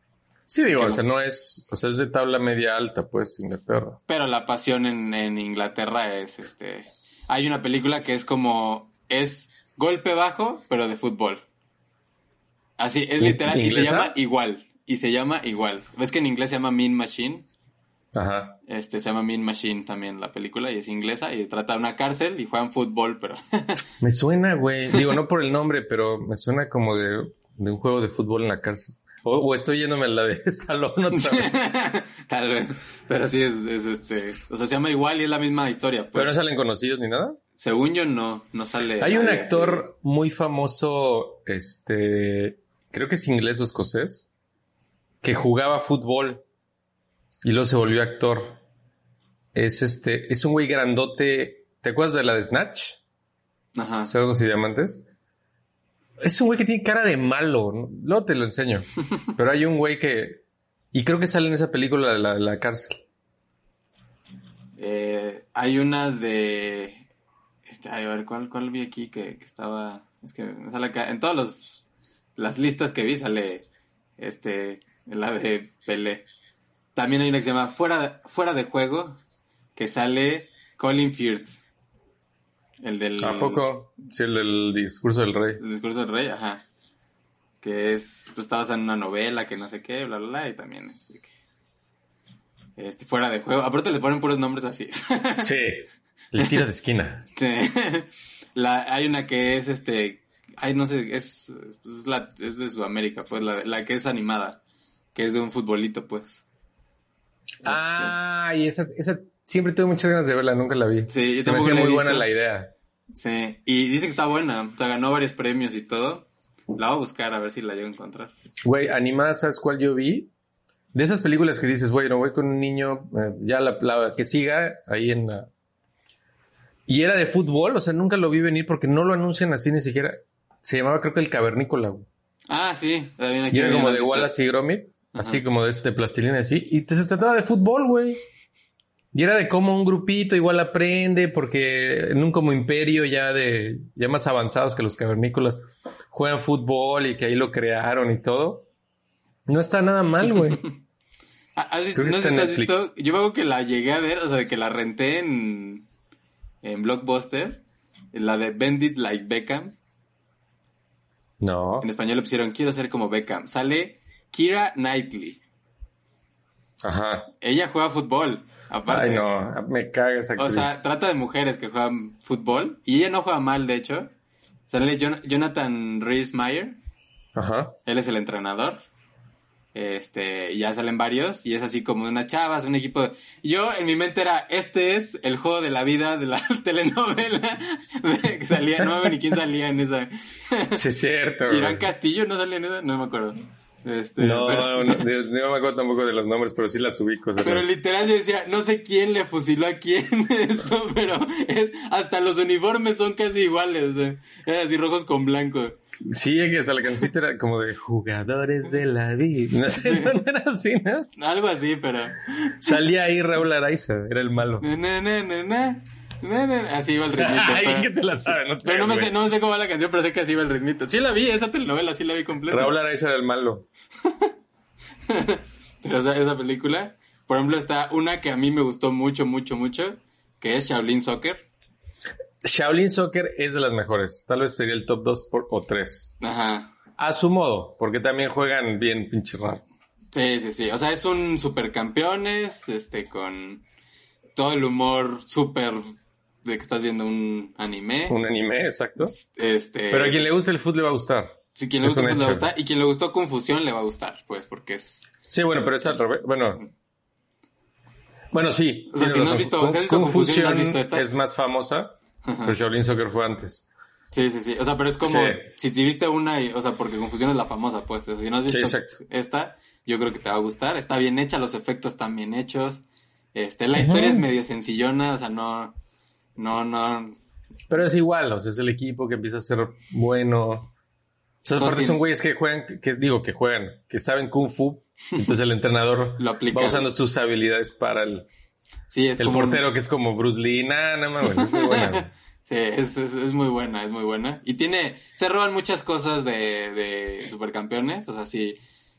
Sí, digo, o sea, no es, o sea, es de tabla media alta, pues, Inglaterra. pero la pasión en, en Inglaterra es este. Hay una película que es como. Es golpe bajo, pero de fútbol. Así, es ¿In- literal. Y se llama igual. Y se llama igual. ¿Ves que en inglés se llama Mean Machine? Ajá. Este, se llama Mean Machine también la película y es inglesa y trata de una cárcel y juegan fútbol, pero Me suena, güey. Digo, no por el nombre, pero me suena como de, de un juego de fútbol en la cárcel. O, o estoy yéndome a la de Stallone otra vez. tal vez. Pero sí es, es este, o sea, se llama igual y es la misma historia. pues. Pero no salen conocidos ni nada. Según yo no, no sale. Hay un actor muy famoso, este, creo que es inglés o escocés, que jugaba fútbol y luego se volvió actor. Es este, es un güey grandote. ¿Te acuerdas de la de Snatch? Ajá. Cerdos y diamantes. Es un güey que tiene cara de malo. ¿no? Luego te lo enseño. Pero hay un güey que. Y creo que sale en esa película de la, de la cárcel. Eh, hay unas de. Este, ay, a ver, ¿cuál, cuál vi aquí que, que estaba. Es que me sale acá. En todas los, las listas que vi sale. Este. La de Pelé. También hay una que se llama Fuera, Fuera de Juego. Que sale Colin Firth. El del. ¿A poco? Sí, el del discurso del rey. El discurso del rey, ajá. Que es, pues está basado en una novela, que no sé qué, bla, bla, bla, y también que- este, fuera de juego. Aparte le ponen puros nombres así. Sí. El tiro de esquina. Sí. La, hay una que es, este, ay, no sé, es, es, la, es de Sudamérica, pues, la, la que es animada, que es de un futbolito, pues. Ah, y esa, esa siempre tuve muchas ganas de verla, nunca la vi. Sí, yo Se me hacía muy buena la idea. Sí, y dice que está buena, o sea, ganó varios premios y todo. La voy a buscar a ver si la llego a encontrar. Güey, animada, ¿sabes cuál yo vi? De esas películas que dices, güey, no voy con un niño, eh, ya la, la que siga ahí en la... Y era de fútbol, o sea, nunca lo vi venir porque no lo anuncian así ni siquiera. Se llamaba creo que El Cavernícola, güey. Ah, sí, también aquí Y era como de listas. Wallace y Gromit, así Ajá. como de este plastilina así. Y te, se trataba de fútbol, güey. Y era de cómo un grupito igual aprende, porque en un como imperio ya de, ya más avanzados que los cavernícolas, juegan fútbol y que ahí lo crearon y todo. No está nada mal, güey. Ah, ¿has visto- no sé si has visto, yo me acuerdo que la llegué a ver, o sea, de que la renté en, en Blockbuster, la de Bendit Like Beckham. No. En español le pusieron Quiero ser como Beckham. Sale Kira Knightley. Ajá. Ella juega fútbol, aparte. Ay, no, me caga esa O actriz. sea, trata de mujeres que juegan fútbol y ella no juega mal, de hecho. Sale Jon- Jonathan Rhys Meyer, Ajá. él es el entrenador. Este, ya salen varios y es así como unas chavas, un equipo. de- Yo en mi mente era, este es el juego de la vida de la telenovela de- que salía, no me ni quién salía en esa. Sí, es cierto. Irán Castillo no salía en esa, no me acuerdo. Este, No, pero, no, Dios, no me acuerdo tampoco de los nombres, pero sí las ubico. sea, pero literal yo decía, no sé quién le fusiló a quién esto, pero es hasta los uniformes son casi iguales, o sea, eran así rojos con blanco. Sí, que hasta la cancioncita era como de jugadores de la vida. No sé, no era así, ¿no? Algo así, pero Salía ahí Raúl Araiza, era el malo. na, na, na, así iba el ritmito. Ay, pero- que te la sabe, no te Pero no me, sé, no me sé cómo va la canción, pero sé que así va el ritmito. Sí la vi, esa telenovela sí la vi completa. Raúl Araiza era el malo. Pero esa, esa película, por ejemplo, está una que a mí me gustó mucho, mucho, mucho, que es Shaolin Soccer. Shaolin Soccer es de las mejores. Tal vez sería el top 2 o 3. Ajá. A su modo, porque también juegan bien pinche raro. Sí, sí, sí. O sea, es un supercampeones, este, con todo el humor súper de que estás viendo un anime. Un anime, exacto. Este, Pero a quien le guste el fútbol le va a gustar. si quien le gusta un pues, le va a gustar, y quien le gustó Confusión le va a gustar, pues, porque es... Sí, bueno, pero es al revés. Bueno. Bueno, sí. O sea, si no has visto- Confusión, ¿no has Fusion visto esta? es más famosa, pero Shaolin Soccer fue antes. Sí, sí, sí. O sea, pero es como, Sí. si, viste una, y- o sea, porque Confusión es la famosa, pues. O sea, si no has Sí, visto esta, yo creo que te va a gustar. Está bien hecha, los efectos están bien hechos. Este, la historia es medio sencillona, o sea, no, no, no. Pero es igual, o sea, es el equipo que empieza a ser bueno. O sea, aparte tienen- son güeyes que juegan, que, digo, que juegan, que saben Kung Fu. Entonces el entrenador Lo aplica. va usando sus habilidades para el, Sí, es el como un- portero, que es como Bruce Lee. Nah, no mames, es muy buena. Sí, es, es, es muy buena, es muy buena. Y tiene, se roban muchas cosas de, de supercampeones. O sea, si,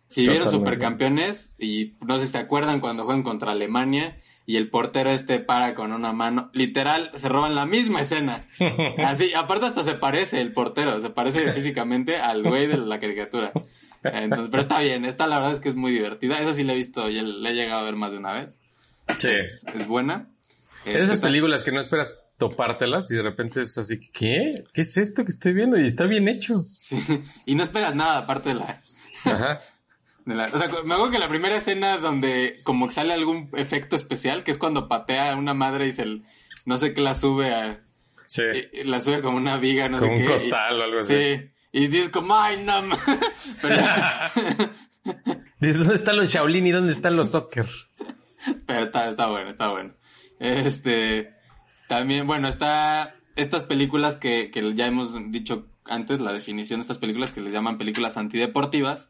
si vieron supercampeones y no sé si se acuerdan cuando juegan contra Alemania y el portero este para con una mano, literal, se roban la misma escena. Así, aparte hasta se parece el portero, se parece físicamente al güey de la caricatura. Entonces, pero está bien, esta la verdad es que es muy divertida. Esa sí la he visto, y la he llegado a ver más de una vez. Sí. Es, es buena. Es Este, esas está- películas que no esperas topártelas y de repente es así, ¿qué? ¿Qué es esto que estoy viendo? Y está bien hecho. Sí, y no esperas nada aparte de la, Ajá. De la- O sea, me acuerdo que la primera escena donde como sale algún efecto especial, que es cuando patea a una madre y se... No sé qué la sube a... Sí. y- La sube como una viga, no Como sé un qué. costal y- o algo así. Sí. Y dices como, ay, no. ma-". Pero, Dices, ¿dónde están los Shaolin y dónde están los soccer? pero está, está bueno, está bueno. Este... También, bueno, está... Estas películas que, que ya hemos dicho antes, la definición de estas películas que les llaman películas antideportivas,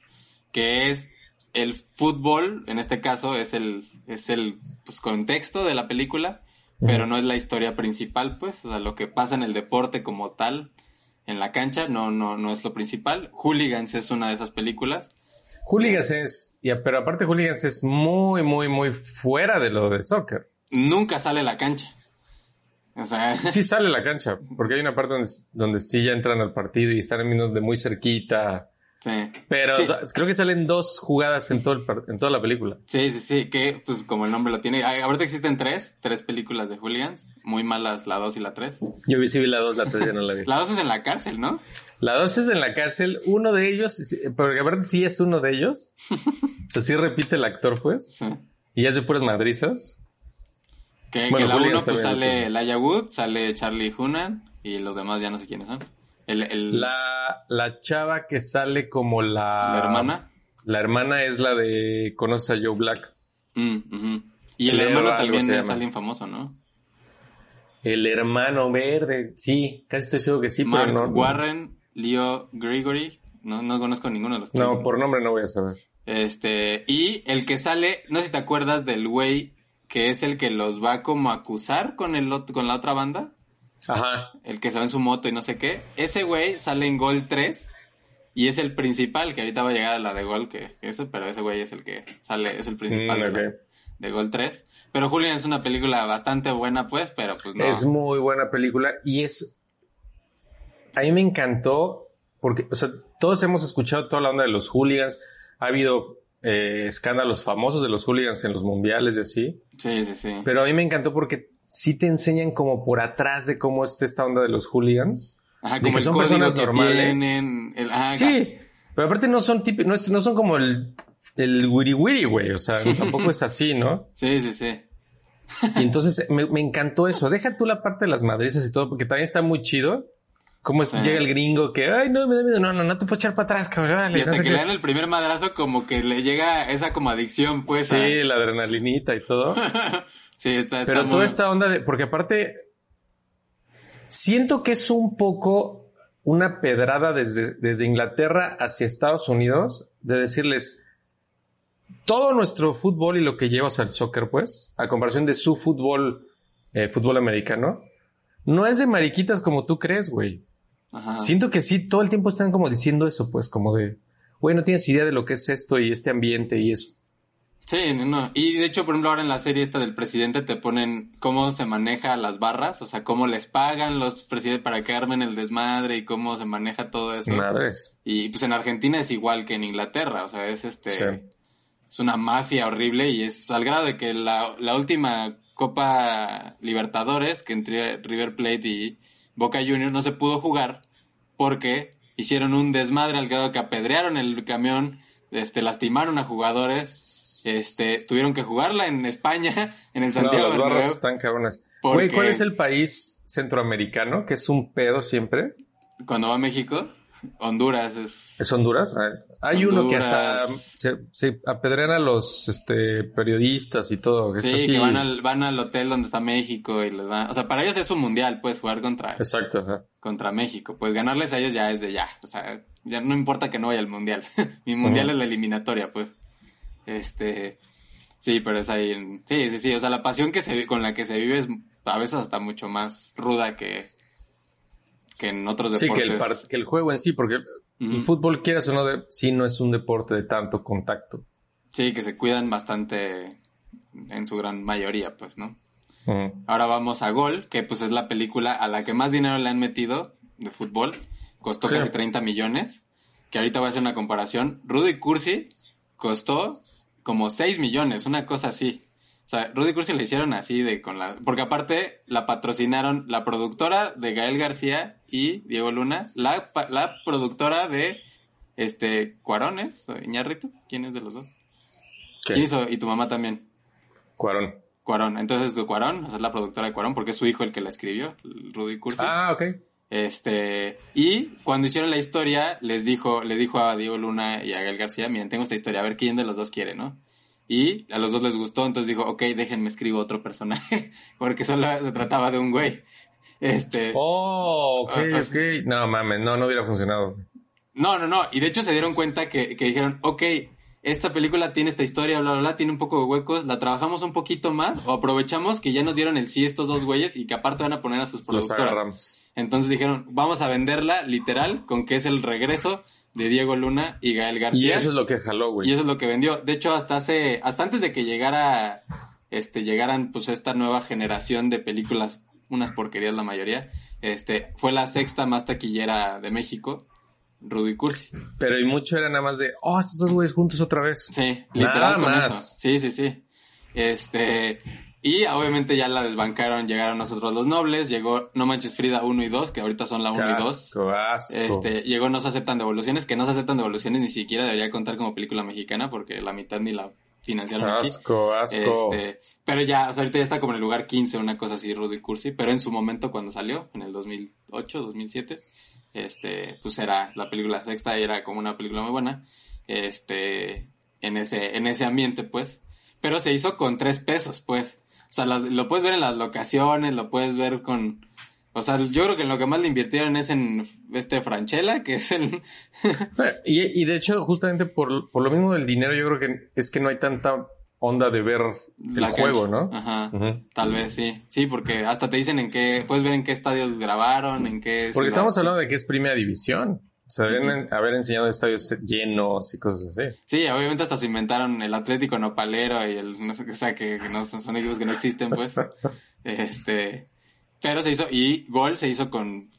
que es el fútbol, en este caso, es el, es el pues, contexto de la película, pero no es la historia principal, pues, o sea, lo que pasa en el deporte como tal, en la cancha, no, no, no es lo principal. Hooligans es una de esas películas. Hooligans es, pero aparte Hooligans es muy, muy, muy fuera de lo de soccer. Nunca sale la cancha. O sea, Sí sale la cancha, porque hay una parte donde, donde sí ya entran al partido y están de muy cerquita. Sí. Pero Sí. creo que salen dos jugadas en, todo el en toda la película. Sí, sí, sí, que pues como el nombre lo tiene. ah, Ahorita existen tres, tres películas de Hooligans, muy malas la dos y la tres. Yo vi, sí vi la dos, la tres ya no la vi. La dos es en la cárcel, ¿no? La dos es en la cárcel, uno de ellos, porque aparte sí es uno de ellos. O sea, sí repite el actor, pues. Sí. Y es de puras madrizas. Que, Bueno, que la uno pues sale Laia Wood, sale Charlie Hunnam y los demás ya no sé quiénes son. El, el- la, La, chava que sale como la... hermana. La hermana es la de... ¿Conoces a Joe Black? Mm. Y el Cleo, hermano también es alguien famoso, ¿no? El hermano verde. Sí, casi estoy seguro que sí, Mark pero no. Warren, Leo Gregory, no, no conozco ninguno de los que No, por nombre no voy a saber. Este, y el que sale, no sé si te acuerdas del güey que es el que los va como a acusar con, el, con la otra banda. Ajá. el que se va en su moto y no sé qué, ese güey sale en Gol 3 y es el principal, que ahorita va a llegar a la de Gol, que que eso, pero ese güey es el que sale, es el principal Mm, de, Gol 3. Pero Julian es una película bastante buena, pues, pero pues no. Es muy buena película y es... A mí me encantó porque, o sea, todos hemos escuchado toda la onda de los hooligans. Ha habido eh, escándalos famosos de los hooligans en los mundiales y así. Sí, sí, sí. Pero a mí me encantó porque sí te enseñan como por atrás de cómo está esta onda de los hooligans. Ajá, de como que son personas normales. tienen, el- ajá, Sí, pero aparte no son típicos, no, es- no son como el, el wiri wiri, güey. O sea, tampoco es así, ¿no? Sí, sí, sí. Y entonces me, me encantó eso. Deja tú la parte de las madrizas y todo, porque también está muy chido. Cómo Sí. llega el gringo que, ay, no, me da miedo. No, no, no te puedo echar para atrás, cabrón. órale", Y hasta no sé que qué. le dan el primer madrazo, como que le llega esa como adicción, pues. sí, a- la adrenalinita y todo. sí, está, está Pero muy- toda esta onda de, porque aparte, siento que es un poco una pedrada desde, desde Inglaterra hacia Estados Unidos, de decirles, todo nuestro fútbol y lo que lleva, o sea, el soccer, pues, a comparación de su fútbol, eh, fútbol americano, no es de mariquitas como tú crees, güey. Ajá. Siento que sí, todo el tiempo están como diciendo eso, pues, como de, güey, no tienes idea de lo que es esto y este ambiente y eso. Sí, no. Y de hecho, por ejemplo, ahora en la serie esta del presidente te ponen cómo se maneja las barras, o sea, cómo les pagan los presidentes para que armen el desmadre y cómo se maneja todo eso. Madres. Y pues en Argentina es igual que en Inglaterra, o sea, es este Sí. es una mafia horrible y es al grado de que la, la última Copa Libertadores que entre River Plate y Boca Juniors no se pudo jugar porque hicieron un desmadre al grado que apedrearon el camión, este lastimaron a jugadores, este tuvieron que jugarla en España, en el No, Santiago las barras están cabronas. Porque- Güey, ¿cuál es el país centroamericano que es un pedo siempre? Cuando va a México, Honduras es ¿Es Honduras? Ah, Hay uno que hasta se, se apedrean a los este, periodistas y todo. Sí, así. que van al, van al hotel donde está México y les van... O sea, para ellos es un mundial, puedes jugar contra, Exacto. ajá. contra México. Pues ganarles a ellos ya es de ya. O sea, ya no importa que no vaya al mundial. Mi mundial es la eliminatoria, pues. Este... Sí, pero es ahí... Sí, sí, sí. O sea, la pasión que se con la que se vive es a veces hasta mucho más ruda que, que en otros Sí, que deportes. el, par- que el juego en sí, porque el fútbol, quieras o no, de, sí no es un deporte de tanto contacto. Sí, que se cuidan bastante en su gran mayoría, pues, ¿no? Ahora vamos a Gol, que pues es la película a la que más dinero le han metido de fútbol. Costó casi 30 millones. Que ahorita voy a hacer una comparación. Rudy Cursi costó como 6 millones, una cosa así. O sea, Rudy Cursi le hicieron así de con la... Porque aparte la patrocinaron la productora de Gael García y Diego Luna, la, la productora de este Cuarones, o Iñárritu, ¿quién es de los dos? ¿Qué? ¿Quién hizo? Y tu mamá también. Cuarón. Cuarón. Entonces, de Cuarón, o sea, es la productora de Cuarón, porque es su hijo el que la escribió, Rudy Cursi. Ah, ok. Este, y cuando hicieron la historia, les dijo, le dijo a Diego Luna y a Gael García, miren, tengo esta historia, a ver quién de los dos quiere, ¿no? Y a los dos les gustó, entonces dijo, ok, déjenme escribo otro personaje, porque solo se trataba de un güey. Este, Oh, ok, Ah, ok. No mames, no, no hubiera funcionado. No, no, no. Y de hecho se dieron cuenta que, que dijeron, ok, esta película tiene esta historia, bla, bla, bla, tiene un poco de huecos, la trabajamos un poquito más o aprovechamos que ya nos dieron el sí estos dos güeyes y que aparte van a poner a sus productoras. Entonces dijeron, vamos a venderla literal con que es el regreso de Diego Luna y Gael Y García. eso es lo que jaló, güey. Y eso es lo que vendió. De hecho, hasta hace, hasta antes de que llegara, este, llegaran, pues, esta nueva generación de películas, unas porquerías la mayoría, este, fue la sexta más taquillera de México, Rudy Cursi. Pero y mucho era nada más de, oh, estos dos güeyes juntos otra vez. Sí, Nada literal con más. eso. Sí, sí, sí. Este, y obviamente ya la desbancaron, llegaron nosotros los nobles, llegó No Manches Frida 1 y 2, que ahorita son la 1 y 2. Asco, asco. Este, llegó No se aceptan devoluciones, que no se aceptan devoluciones ni siquiera debería contar como película mexicana porque la mitad ni la financiaron aquí. asco, asco. Este, pero ya, o sea, ahorita ya está como en el lugar 15, una cosa así, Rudy Cursi, pero en su momento cuando salió, en el 2008, 2007, este, pues era la película sexta y era como una película muy buena, este, en ese, en ese ambiente, pues, pero se hizo con tres pesos, pues, o sea, lo puedes ver en las locaciones, lo puedes ver con, o sea, yo creo que lo que más le invirtieron es en este Franchella, que es el, Y, y de hecho, justamente por, por lo mismo del dinero, yo creo que es que no hay tanta onda de ver el la juego, cancha. ¿no? Ajá. Tal vez sí. Sí, porque hasta te dicen en qué, puedes ver en qué estadios grabaron, en qué. Porque estamos hablando de que es primera división. O sea, deben haber enseñado estadios llenos y cosas así. Sí, obviamente hasta se inventaron el Atlético Nopalero y el, no sé, o sea, que, que no son, son equipos que no existen, pues. este, pero se hizo, y Gol se hizo con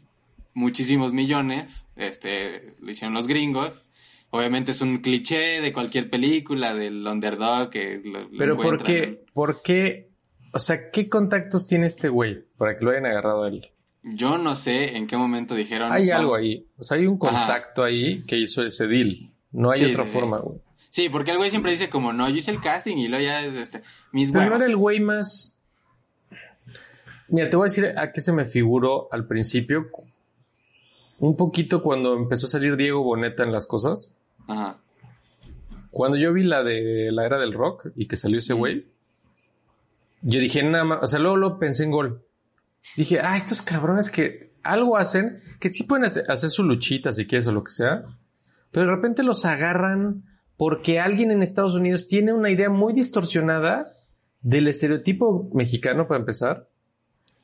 muchísimos millones, este, lo hicieron los gringos. Obviamente es un cliché de cualquier película, del underdog que lo, lo Pero ¿por qué? ¿Por qué? O sea, ¿qué contactos tiene este güey para que lo hayan agarrado a él? Yo no sé en qué momento dijeron. Hay algo ahí. O sea, hay un Ajá. contacto ahí que hizo ese deal. No hay Sí, otra sí, forma, güey. Sí, porque el güey siempre dice como, no, yo hice el casting y luego ya, este, mis Pero no era el güey más. Mira, te voy a decir a qué se me figuró al principio. Un poquito cuando empezó a salir Diego Boneta en las cosas. Ajá. Cuando yo vi la de la era del rock y que salió ese güey, yo dije nada más, o sea, luego lo pensé en gol. Dije, ah, estos cabrones que algo hacen, que sí pueden hacer, hacer su luchita si quieres o lo que sea, pero de repente los agarran porque alguien en Estados Unidos tiene una idea muy distorsionada del estereotipo mexicano para empezar.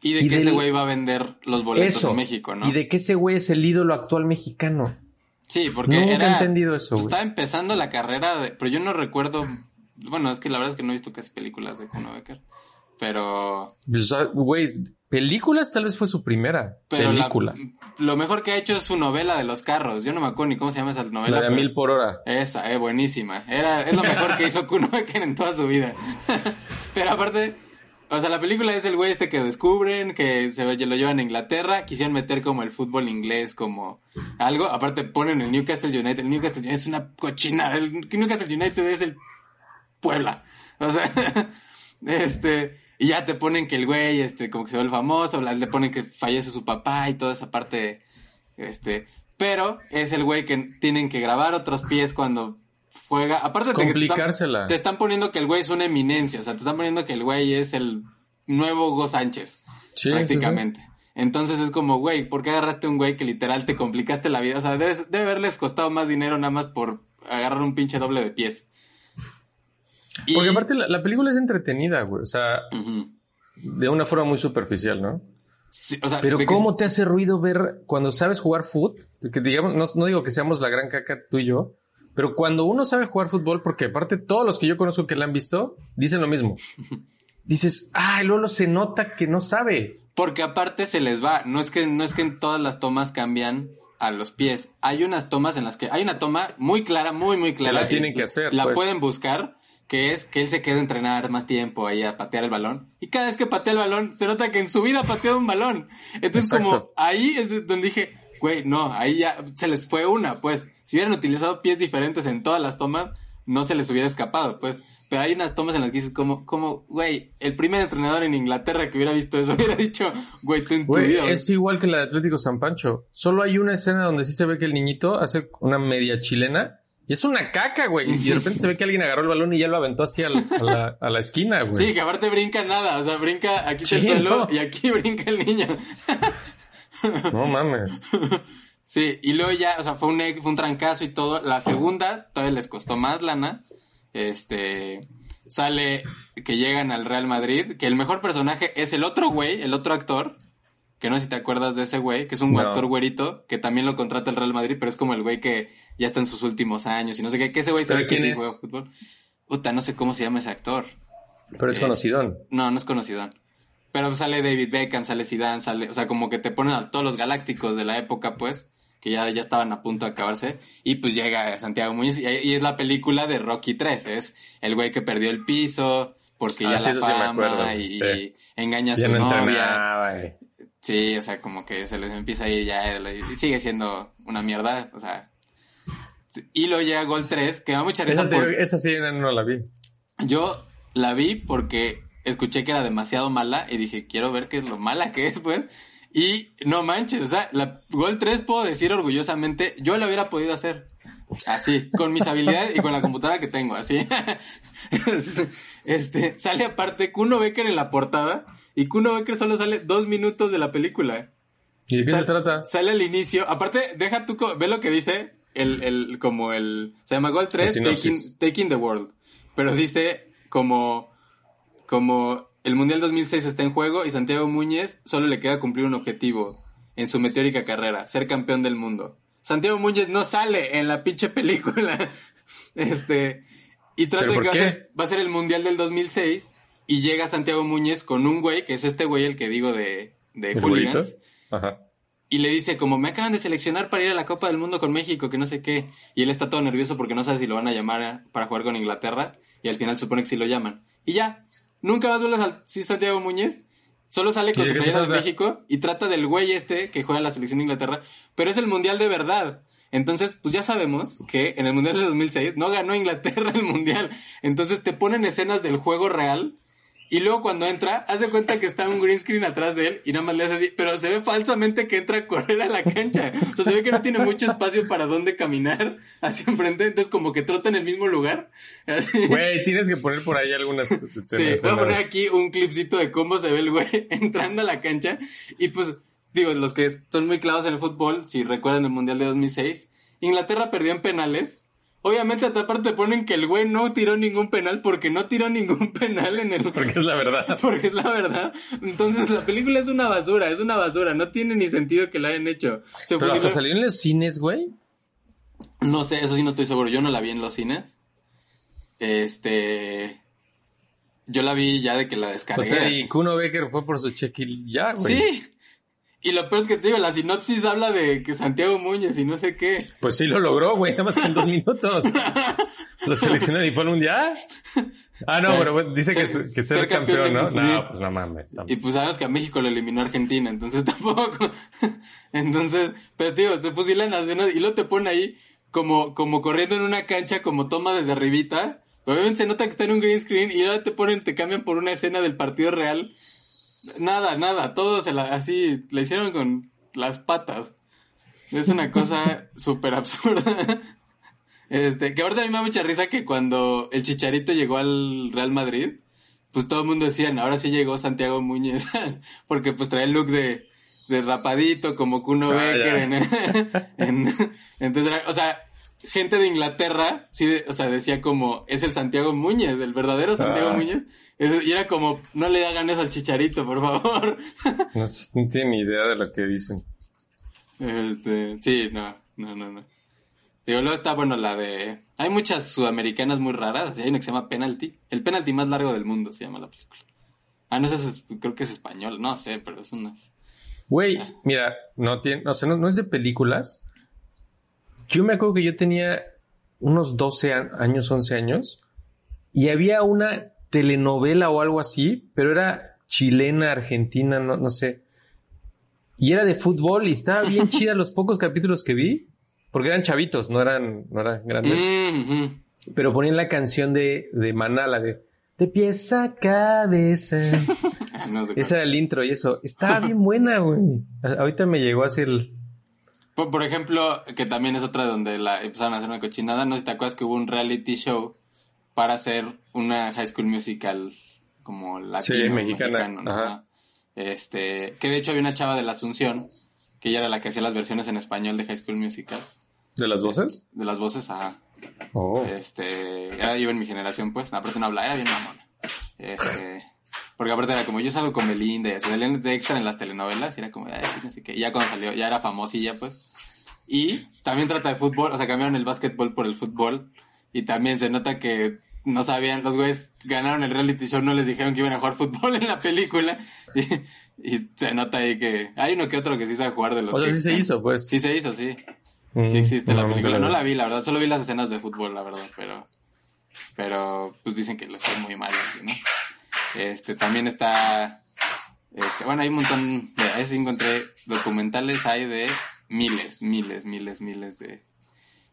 Y de Y que del- ese güey va a vender los boletos Eso. en México, ¿no? Y de que ese güey es el ídolo actual mexicano. Sí, porque Nunca era... he entendido eso, pues. Estaba empezando la carrera, de- pero yo no recuerdo Bueno, es que la verdad es que no he visto casi películas de Kuno Becker. Pero. Pues, o sea, güey, películas tal vez fue su primera pero la- película. lo mejor que ha hecho es su novela de los carros. Yo no me acuerdo ni cómo se llama esa novela. La de pero- mil por hora. Esa, eh, buenísima. Era, es lo mejor que hizo Kuno Becker en toda su vida. Pero aparte, o sea, la película es el güey este que descubren, que se lo llevan a Inglaterra, quisieron meter como el fútbol inglés como algo. Aparte ponen el Newcastle United. El Newcastle United es una cochina. El Newcastle United es el Puebla. O sea, este... Y ya te ponen que el güey, este, como que se vuelve famoso, la- le ponen que fallece su papá y toda esa parte, este, pero es el güey que tienen que grabar otros pies cuando juega, aparte de que te están, Complicársela. te están poniendo que el güey es una eminencia, o sea, te están poniendo que el güey es el nuevo Hugo Sánchez, Sí, prácticamente. Entonces es como, güey, ¿por qué agarraste un güey que literal te complicaste la vida? O sea, debes- debe haberles costado más dinero nada más por agarrar un pinche doble de pies. Y- Porque aparte la, la película es entretenida, güey. O sea, de una forma muy superficial, ¿no? Sí, o sea, Pero que- ¿cómo te hace ruido ver cuando sabes jugar fútbol? Que digamos, no, no digo que seamos la gran caca tú y yo, pero cuando uno sabe jugar fútbol, porque aparte todos los que yo conozco que la han visto, dicen lo mismo. Dices, ah, Lolo se nota que no sabe. Porque aparte se les va, no es que no es que en todas las tomas cambian a los pies. Hay unas tomas en las que hay una toma muy clara, muy muy clara. la tienen que hacer, La pues. pueden buscar, que es que él se queda a entrenar más tiempo ahí a patear el balón y cada vez que patea el balón se nota que en su vida ha pateado un balón. Entonces como ahí es donde dije, güey, no, ahí ya se les fue una, pues. Si hubieran utilizado pies diferentes en todas las tomas, no se les hubiera escapado, pues. Pero hay unas tomas en las que dices como, como, güey, el primer entrenador en Inglaterra que hubiera visto eso hubiera dicho, güey, tú en tu Güey, vida. es igual que la de Atlético San Pancho. Solo hay una escena donde sí se ve que el niñito hace una media chilena y es una caca, güey. Y de repente se ve que alguien agarró el balón y ya lo aventó hacia a, la, a la esquina, güey. Sí, que aparte brinca nada, o sea, brinca aquí Sí, el suelo no. y aquí brinca el niño. No mames. Sí, y luego ya, o sea, fue un, fue un trancazo y todo. La segunda todavía les costó más lana. Este, sale que llegan al Real Madrid, que el mejor personaje es el otro güey, el otro actor, que no sé si te acuerdas de ese güey, que es un No. actor güerito, que también lo contrata el Real Madrid, pero es como el güey que ya está en sus últimos años y no sé qué, que ese güey ¿Pero ve que quién sí es? juega fútbol. Puta, no sé cómo se llama ese actor. Pero es Eh, conocidón. No, no es conocido. Pero sale David Beckham, sale Zidane, sale, o sea, como que te ponen a todos los galácticos de la época, pues, que ya, ya estaban a punto de acabarse. Y pues llega Santiago Muñoz y, y es la película de Rocky 3. Es el güey que perdió el piso porque Ah, ya sí, la eso sí me fama y, sí. y engaña a su no novia. güey. Sí, o sea, como que se les empieza a ir ya y sigue siendo una mierda, o sea. Y luego llega Gol 3, que da mucha risa Esa, por- esa sí no la vi. yo la vi porque escuché que era demasiado mala y dije, quiero ver qué es lo mala que es, pues. Y no manches, o sea, la Gol 3 puedo decir orgullosamente, yo la hubiera podido hacer. Así, con mis habilidades y con la computadora que tengo, así. Este, sale aparte Kuno Becker en la portada y Kuno Becker solo sale dos minutos de la película. ¿Y de qué Sal- se trata? Sale al inicio. Aparte, deja tú, ve lo que dice el, el, como el, se llama Gol 3, El taking, taking the World. Pero dice como, como el Mundial 2006 está en juego y Santiago Muñez solo le queda cumplir un objetivo en su meteórica carrera, ser campeón del mundo. Santiago Muñez no sale en la pinche película. Este, y trata ¿Pero de que va a, ser, va a ser el Mundial del 2006 y llega Santiago Muñez con un güey, que es este güey el que digo de, de ¿El Hooligans. Ajá. Y le dice como, me acaban de seleccionar para ir a la Copa del Mundo con México, que no sé qué. Y él está todo nervioso porque no sabe si lo van a llamar para jugar con Inglaterra. Y al final supone que sí lo llaman. Y ya, nunca más vuelves al sí, Santiago Muñez. Solo sale con ¿Y de su playera de? México y trata del güey este que juega en la selección de Inglaterra. Pero es el Mundial de verdad. Entonces, pues ya sabemos que en el Mundial de 2006 no ganó Inglaterra el Mundial. Entonces te ponen escenas del juego real y luego cuando entra, haz de cuenta que está un green screen atrás de él y nada más le hace así, pero se ve falsamente que entra a correr a la cancha. O sea, se ve que no tiene mucho espacio para dónde caminar hacia enfrente, entonces como que trota en el mismo lugar. Así. Güey, tienes que poner por ahí algunas. Sí, voy a poner aquí un clipcito de cómo se ve el güey entrando a la cancha. Y pues, digo, los que son muy clavados en el fútbol, si recuerdan el Mundial de 2006, Inglaterra perdió en penales. Obviamente, aparte te ponen que el güey no tiró ningún penal porque no tiró ningún penal en el... Porque es la verdad. Porque es la verdad. Entonces la película es una basura, es una basura. No tiene ni sentido que la hayan hecho. Se Pero hasta salió en los cines, güey. No sé, eso sí no estoy seguro. Yo no la vi en los cines. este, yo la vi ya de que la descargué. O sea, y Kuno Becker fue por su cheque ya, güey. Sí. Y lo peor es que te digo, la sinopsis habla de que Santiago Muñez y no sé qué. Pues sí lo logró, güey, nada más que en dos minutos. Lo seleccionaron y fue al mundial. Ah, no, pero bueno, dice que, Ser- que ser, ser campeón, campeón, ¿no? No, pues no mames. tampoco. Y pues sabes que a México lo eliminó Argentina, entonces tampoco. Entonces, pero digo, se fusilan las escenas y luego te pone ahí como, como corriendo en una cancha, como toma desde arribita. Obviamente se nota que está en un green screen y ahora te ponen, te cambian por una escena del partido real. Nada, nada, todo se la, así, le hicieron con las patas. Es una cosa súper absurda. Este, que ahorita a mí me da mucha risa que cuando el Chicharito llegó al Real Madrid, pues todo el mundo decían, ahora sí llegó Santiago Muñez, porque pues trae el look de, de rapadito, como Kuno Ah, Becker. En, en- entonces, era- o sea, gente de Inglaterra, sí, de- o sea, decía como, es el Santiago Muñez, el verdadero Santiago Ah. Muñez. Es- Y era como, no le hagan eso al Chicharito, por favor. No, no tiene ni idea de lo que dicen. Este, sí, no, no, no, no. Digo, luego está, bueno, la de... Hay muchas sudamericanas muy raras. Hay una que se llama Penalty. El penalti más largo del mundo se llama la película. Ah, no sé, es- creo que es español. No sé, pero es unas... Güey, mira, no tiene, o sea, no, no es de películas. Yo me acuerdo que yo tenía unos 12 a- años, 11 años, y había una telenovela o algo así, pero era chilena, argentina, no, no sé. Y era de fútbol y estaba bien chida los pocos capítulos que vi, porque eran chavitos, no eran, no eran grandes. Mm, ujú. Pero ponían la canción de, de Maná, la de de pies a cabeza. No sé Ese era el intro y eso. Estaba bien buena, güey. Ahorita me llegó así el... Por, por ejemplo, que también es otra donde la empezaron a hacer una cochinada. No sé si te acuerdas que hubo un reality show para hacer una high school musical como latino, Sí, mexicana. mexicano, ¿no? Ajá. Este, que de hecho había una chava de la Asunción, que ella era la que hacía las versiones en español de high school musical. ¿De las voces? De las voces, ajá. Oh. Este, era yo en mi generación, pues. Aparte no hablaba, era bien mamona. Este, porque aparte era como, yo salgo con Belinda y así, salían de extra en las telenovelas y era como, ay, sí, no sé qué. Y ya cuando salió, ya era famosilla, pues. Y también trata de fútbol, o sea, cambiaron el básquetbol por el fútbol. Y también se nota que no sabían, los güeyes ganaron el reality show, no les dijeron que iban a jugar fútbol en la película. Y, y se nota ahí que hay uno que otro que sí sabe jugar de los O sea, que sí se hizo, pues. Sí se hizo, sí. Mm, Sí existe la nunca película. No la vi, la verdad. Solo vi las escenas de fútbol, la verdad. Pero, pero pues dicen que le fue muy mal, así, ¿no? Este, también está, este, bueno, hay un montón de, ahí sí encontré documentales, hay de miles, miles, miles, miles de...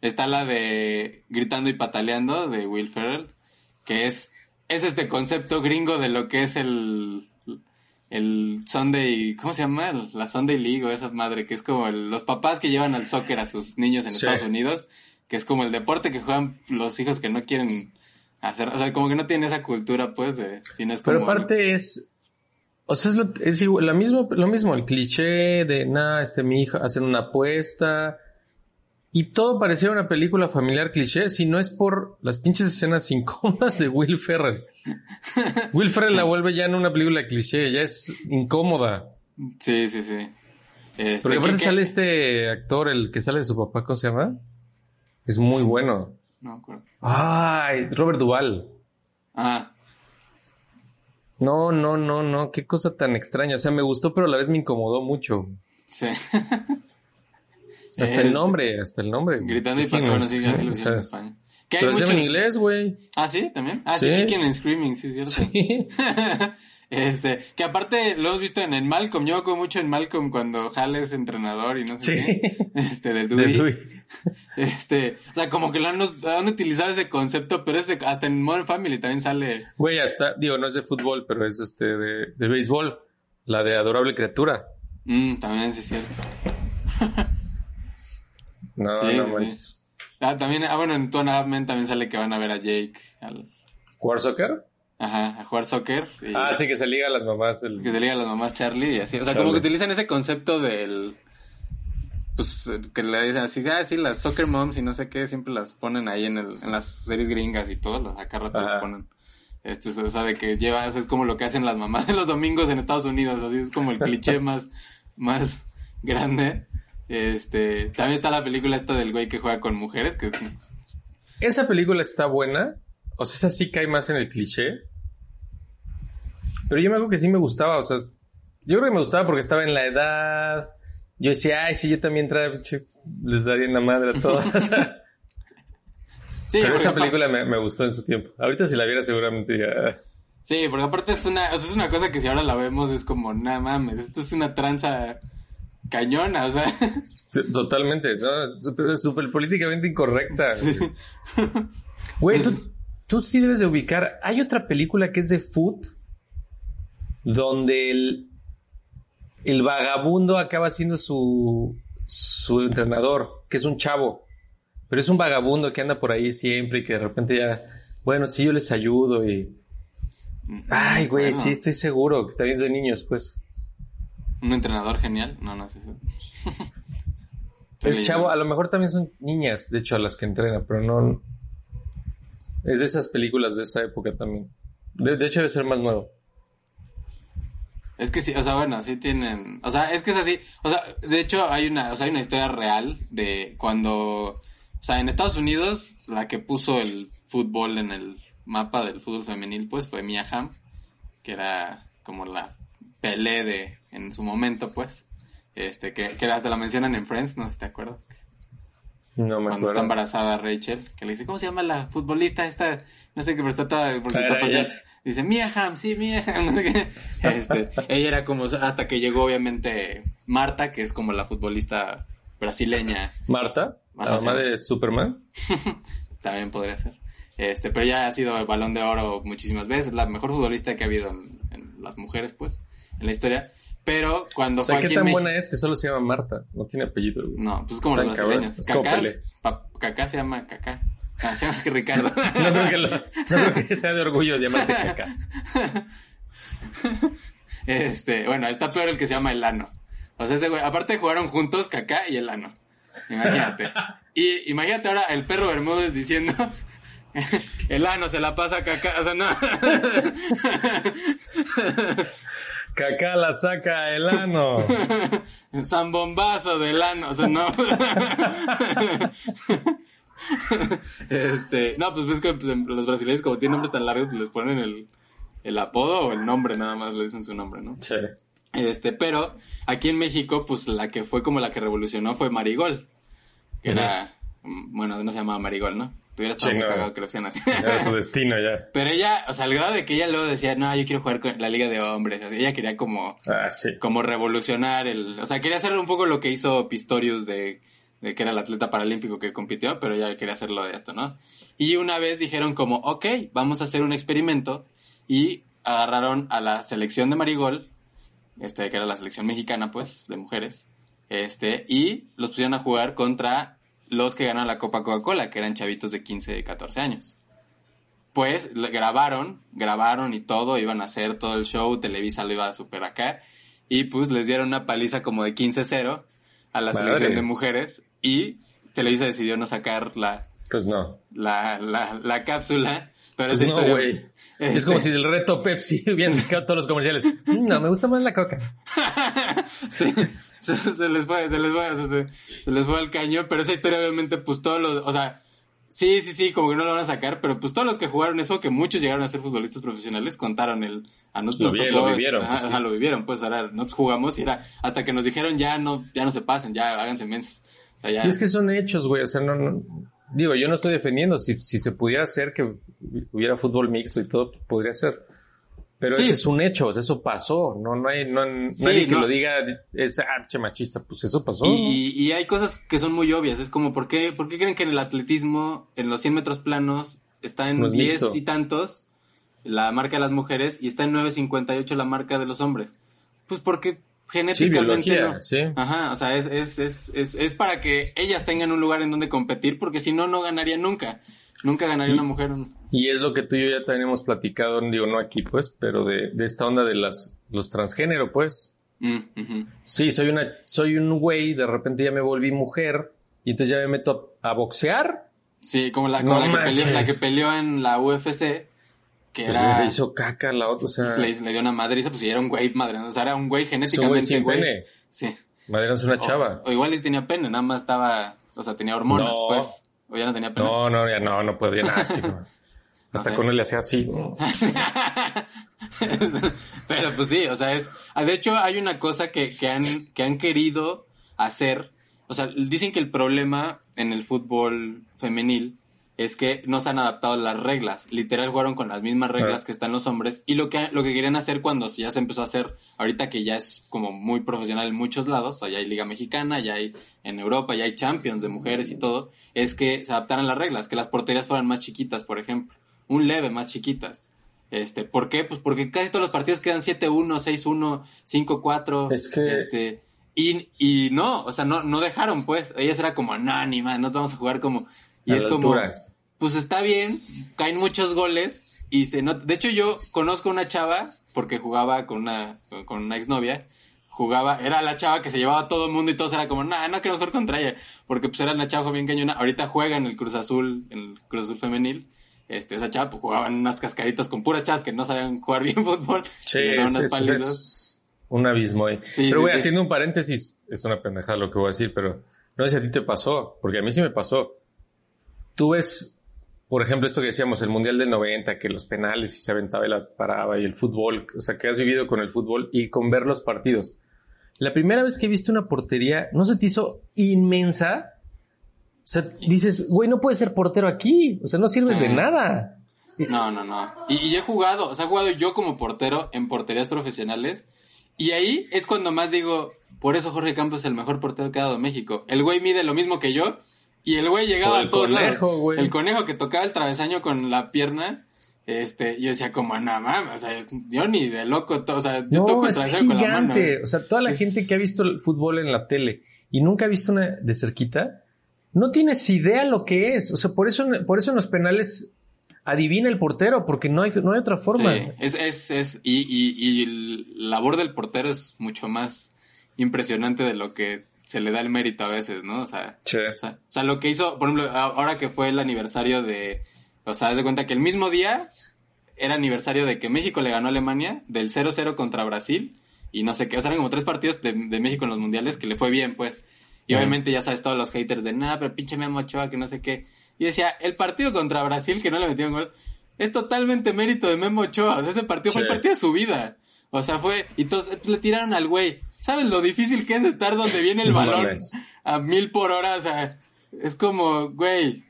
Está la de Gritando y Pataleando de Will Ferrell, que es, es este concepto gringo de lo que es el, el Sunday, ¿cómo se llama? La Sunday League o esa madre, que es como el- los papás que llevan al soccer a sus niños en Sí. Estados Unidos, que es como el deporte que juegan los hijos que no quieren hacer, o sea, como que no tienen esa cultura, pues, de, si no es como... Pero aparte es... O sea, es, lo, es igual, la mismo, lo mismo, el cliché de, nada, este, mi hija, hacen una apuesta. Y todo parecía una película familiar cliché, si no es por las pinches escenas incómodas de Will Ferrell. Will Ferrell la vuelve ya en una película cliché, ya es incómoda. Sí, sí, sí. Este, Porque aparte sale este actor, el que sale de su papá, ¿cómo se llama? Es muy bueno. No me acuerdo. Ay, Robert Duvall. Ah, No, no, no, no, qué cosa tan extraña. O sea, me gustó, pero a la vez me incomodó mucho. sí. Hasta Este, el nombre, hasta el nombre. Gritando y sí, así lo Screaming, hicieron en España. Que hay Pero se llama en muchos- inglés, güey. Ah, sí, también. Ah, sí, Sí. Kicking and Screaming, sí, es cierto. Sí. este, que aparte lo hemos visto en el Malcolm. Yo acuerdo mucho en Malcolm cuando Hal es entrenador y no sé Sí. qué. Este, de De Dewey. Este, o sea, como que lo han, han utilizado ese concepto, pero ese, hasta en Modern Family también sale. Güey, hasta, digo, no es de fútbol, pero es este de, de béisbol. La de Adorable Criatura. Mm, también sí es cierto. No, Sí, no sí, manches. Ah, también, ah, bueno, en Two también sale que van a ver a Jake al, ¿War Soccer? Ajá, a jugar soccer. y- Ah, sí, que se liga a las mamás. del- Que se liga a las mamás Charlie y así. O sea, Charlie. como que utilizan ese concepto del. Pues que le dicen así, ah, sí, las soccer moms y no sé qué, siempre las ponen ahí en, el, en las series gringas y todo, las acá rato las ponen. Este, o sea, de que lleva, eso es como lo que hacen las mamás en los domingos en Estados Unidos, así es como el cliché más, más grande. Este, también está la película esta del güey que juega con mujeres, que es, Esa película está buena, O sea, esa sí cae más en el cliché. Pero yo me acuerdo que sí me gustaba, o sea, yo creo que me gustaba porque estaba en la edad. Yo decía, ay, si yo también pinche, les daría en la madre a sea, Sí, pero esa película me, me gustó en su tiempo. Ahorita si la viera seguramente diría, "Ah". Sí, porque aparte es una, o sea, es una cosa que si ahora la vemos es como, nada mames, esto es una tranza cañona, o sea. Sí, Totalmente, no, súper, súper políticamente incorrecta. Sí. Güey, tú, tú sí debes de ubicar. Hay otra película que es de food donde el, el vagabundo acaba siendo su, su entrenador, que es un chavo. Pero es un vagabundo que anda por ahí siempre y que de repente ya, bueno, sí, yo les ayudo y... Ay, güey, Bueno, sí, estoy seguro que también es de niños, pues. Un entrenador genial. No, no es eso. Es chavo, a lo mejor también son niñas, de hecho, a las que entrena, pero no. Es de esas películas de esa época también. De, de hecho, debe ser más nuevo. Es que sí, o sea, bueno, sí tienen, o sea, es que es así, o sea, de hecho hay una, o sea, hay una historia real de cuando, o sea, en Estados Unidos la que puso el fútbol en el mapa del fútbol femenil, pues fue Mia Hamm, que era como la Pelé de, en su momento, pues, este, que, que hasta la mencionan en Friends, no sé si te acuerdas, No me cuando está embarazada Rachel, que le dice, ¿cómo se llama la futbolista esta? No sé qué, pero está toda, porque está. Dice, Mia Hamm, sí, Mia Hamm, no sé qué. Este, ella era como, hasta que llegó obviamente Marta, que es como la futbolista brasileña, Marta, la mamá de Superman. también podría ser. Este, pero ya ha sido el balón de oro muchísimas veces, la mejor futbolista que ha habido en, en las mujeres, pues, en la historia. Pero cuando O sea, fue qué aquí tan en buena es que solo se llama Marta. No tiene apellido. güey. No, pues como los brasileños. es como Pelé. pa- Kaká se llama Kaká. Ah, se llama Ricardo. No creo, que lo- no creo que sea de orgullo llamarte caca. Este, bueno, está peor el que se llama Elano. O sea, ese güey, aparte jugaron juntos Kaká y Elano. Imagínate. Y imagínate ahora el perro Bermúdez diciendo Elano se la pasa a Kaká, o sea, no. Caca la saca el ano. San Bombazo de Elano, o sea, no. Este, no, pues ves que pues, los brasileños como tienen nombres tan largos, pues les ponen el, el apodo o el nombre, nada más le dicen su nombre, ¿no? Sí. Este, pero aquí en México, pues la que fue como la que revolucionó fue Marigol. Que era, mm, bueno, no se llamaba Marigol, ¿no? Tuviera estado Sí, muy no. cagado que lo así. Era su destino ya. pero ella, o sea, al grado de que ella luego decía, no, yo quiero jugar con la Liga de Hombres. O sea, ella quería como, Ah, sí. como revolucionar el, o sea, quería hacer un poco lo que hizo Pistorius de, de que era el atleta paralímpico que compitió, pero ella quería hacerlo de esto, ¿no? Y una vez dijeron como, ok, vamos a hacer un experimento y agarraron a la selección de Marigol, este, que era la selección mexicana, pues, de mujeres, este, y los pusieron a jugar contra los que ganaron la Copa Coca-Cola, que eran chavitos de 15, 14 años. Pues grabaron, grabaron y todo, iban a hacer todo el show, Televisa lo iba a super acá, y pues les dieron una paliza como de 15-0 a la selección de mujeres, y Televisa decidió no sacar la, Pues no. la, la, la cápsula, pero Pues esa no, historia-. Es este- como si del reto Pepsi hubieran sacado todos los comerciales. No, me gusta más la coca. Sí, se, se les fue, se les fue, se, se les fue al caño, pero esa historia obviamente, pues todos los, o sea, sí, sí, sí, como que no lo van a sacar, pero pues todos los que jugaron eso, que muchos llegaron a ser futbolistas profesionales, contaron el, a nosotros Lo nos vi- tocó, lo vivieron, ajá, pues, sí. ajá, lo vivieron, pues ahora nosotros jugamos y era, hasta que nos dijeron ya no, ya no se pasen, ya háganse mensos. Y es que son hechos, güey. O sea, no, no- Digo, yo no estoy defendiendo. Si, si se pudiera hacer que hubiera fútbol mixto y todo, podría ser. Pero Sí. ese es un hecho, o sea, eso pasó. No, no hay no, Sí, nadie que no. lo diga es arche machista. Pues eso pasó. Y, y- y hay cosas que son muy obvias. Es como, ¿por qué, ¿por qué creen que en el atletismo, en los 100 metros planos, está en No es 10 mixto. y tantos la marca de las mujeres y está en 9.58 la marca de los hombres? Pues porque Sí, genéticamente biología, no. sí. Ajá, o sea, es, es, es, es, es para que ellas tengan un lugar en donde competir, porque si no, no ganaría nunca. Nunca ganaría una mujer. Y es lo que tú y yo ya también hemos platicado, digo, no aquí, pues, pero de, de esta onda de las los transgénero, pues. Mm. Sí, soy una, soy un güey, de repente ya me volví mujer, y entonces ya me meto a, a boxear. Sí, como la, como No la, que peleó, la que peleó en la UFC, que Pues era... le hizo caca la otra, o sea, le, le dio una madriza, pues y era un güey madre, o sea, era un güey un güey genéticamente sin güey. pene. Sí. Madera es una chava. O, igual y tenía pene, nada más estaba, o sea, tenía hormonas, No. pues. O ya no tenía pene. No, no, ya no, no podía nada así, no. Hasta con él le hacía así. Pero pues sí, o sea, es... ah, De hecho, hay una cosa que, que, han, que han querido hacer. O sea, dicen que el problema en el fútbol femenil es que no se han adaptado las reglas. Literal jugaron con las mismas reglas que están los hombres. Y lo que, lo que querían hacer cuando ya se empezó a hacer, ahorita que ya es como muy profesional en muchos lados, ya hay Liga Mexicana, ya hay en Europa, ya hay Champions de mujeres y todo, es que se adaptaran las reglas, que las porterías fueran más chiquitas, por ejemplo. Un leve más chiquitas. Este, ¿por qué? Pues porque casi todos los partidos quedan 7-1, 6-1, 5-4. Es que- Este, y, y no, o sea, no, no dejaron, pues. Ellas era como, no, ni más, nos vamos a jugar como. Y A es la como, altura. pues está bien, caen muchos goles. Y se nota. De hecho, yo conozco una chava, porque jugaba con una, con una exnovia. Jugaba, era la chava que se llevaba a todo el mundo y todos era como, nah, no queremos jugar contra ella. Porque pues era una chava bien cañona. Ahorita juega en el Cruz Azul, en el Cruz Azul femenil. Este, esa chava pues, jugaba en unas cascaritas con puras chavas que no sabían jugar bien fútbol. Sí, es, unas es- palizas. es un abismo ahí. Sí, pero sí, voy sí. haciendo un paréntesis, es una pendejada lo que voy a decir, pero no sé si a ti te pasó, porque a mí sí me pasó. Tú ves, por ejemplo, esto que decíamos, el Mundial del 90, que los penales y se aventaba y la paraba y el fútbol, o sea, que has vivido con el fútbol y con ver los partidos. La primera vez que viste una portería, ¿no se te hizo inmensa? O sea, dices, güey, no puedes ser portero aquí, o sea, no sirves Sí. de nada. No, no, no. Y, y he jugado, o sea, he jugado yo como portero en porterías profesionales. Y ahí es cuando más digo, por eso Jorge Campos es el mejor portero que ha dado México. El güey mide lo mismo que yo. Y el güey llegaba a todos conejo, lados. güey. El conejo que tocaba el travesaño con la pierna. Este, yo decía como, no mames, o sea, yo ni de loco, o sea, yo No, toco el es travesaño con la mano. gigante. O sea, toda la Es- gente que ha visto el fútbol en la tele y nunca ha visto una de cerquita, no tienes idea lo que es. O sea, por eso, por eso en los penales adivina el portero, porque no hay, no hay otra forma. Sí, es, es, es, y, y, y el labor del portero es mucho más impresionante de lo que se le da el mérito a veces, ¿no? O sea, Sí. o sea, o sea, lo que hizo, por ejemplo, ahora que fue el aniversario de, o sea, haz de cuenta que el mismo día era aniversario de que México le ganó a Alemania, del 0-0 contra Brasil, y no sé qué, o sea, eran como tres partidos de, de México en los mundiales que le fue bien, pues. Y obviamente ya sabes todos los haters de, nada, pero pinche Memo Ochoa, que no sé qué. Y decía, el partido contra Brasil, que no le metieron gol, es totalmente mérito de Memo Ochoa. O sea, ese partido fue el partido de su vida. O sea, fue, y todos le tiraron al güey. ¿Sabes lo difícil que es estar donde viene el balón a mil por hora? O sea, es como, güey.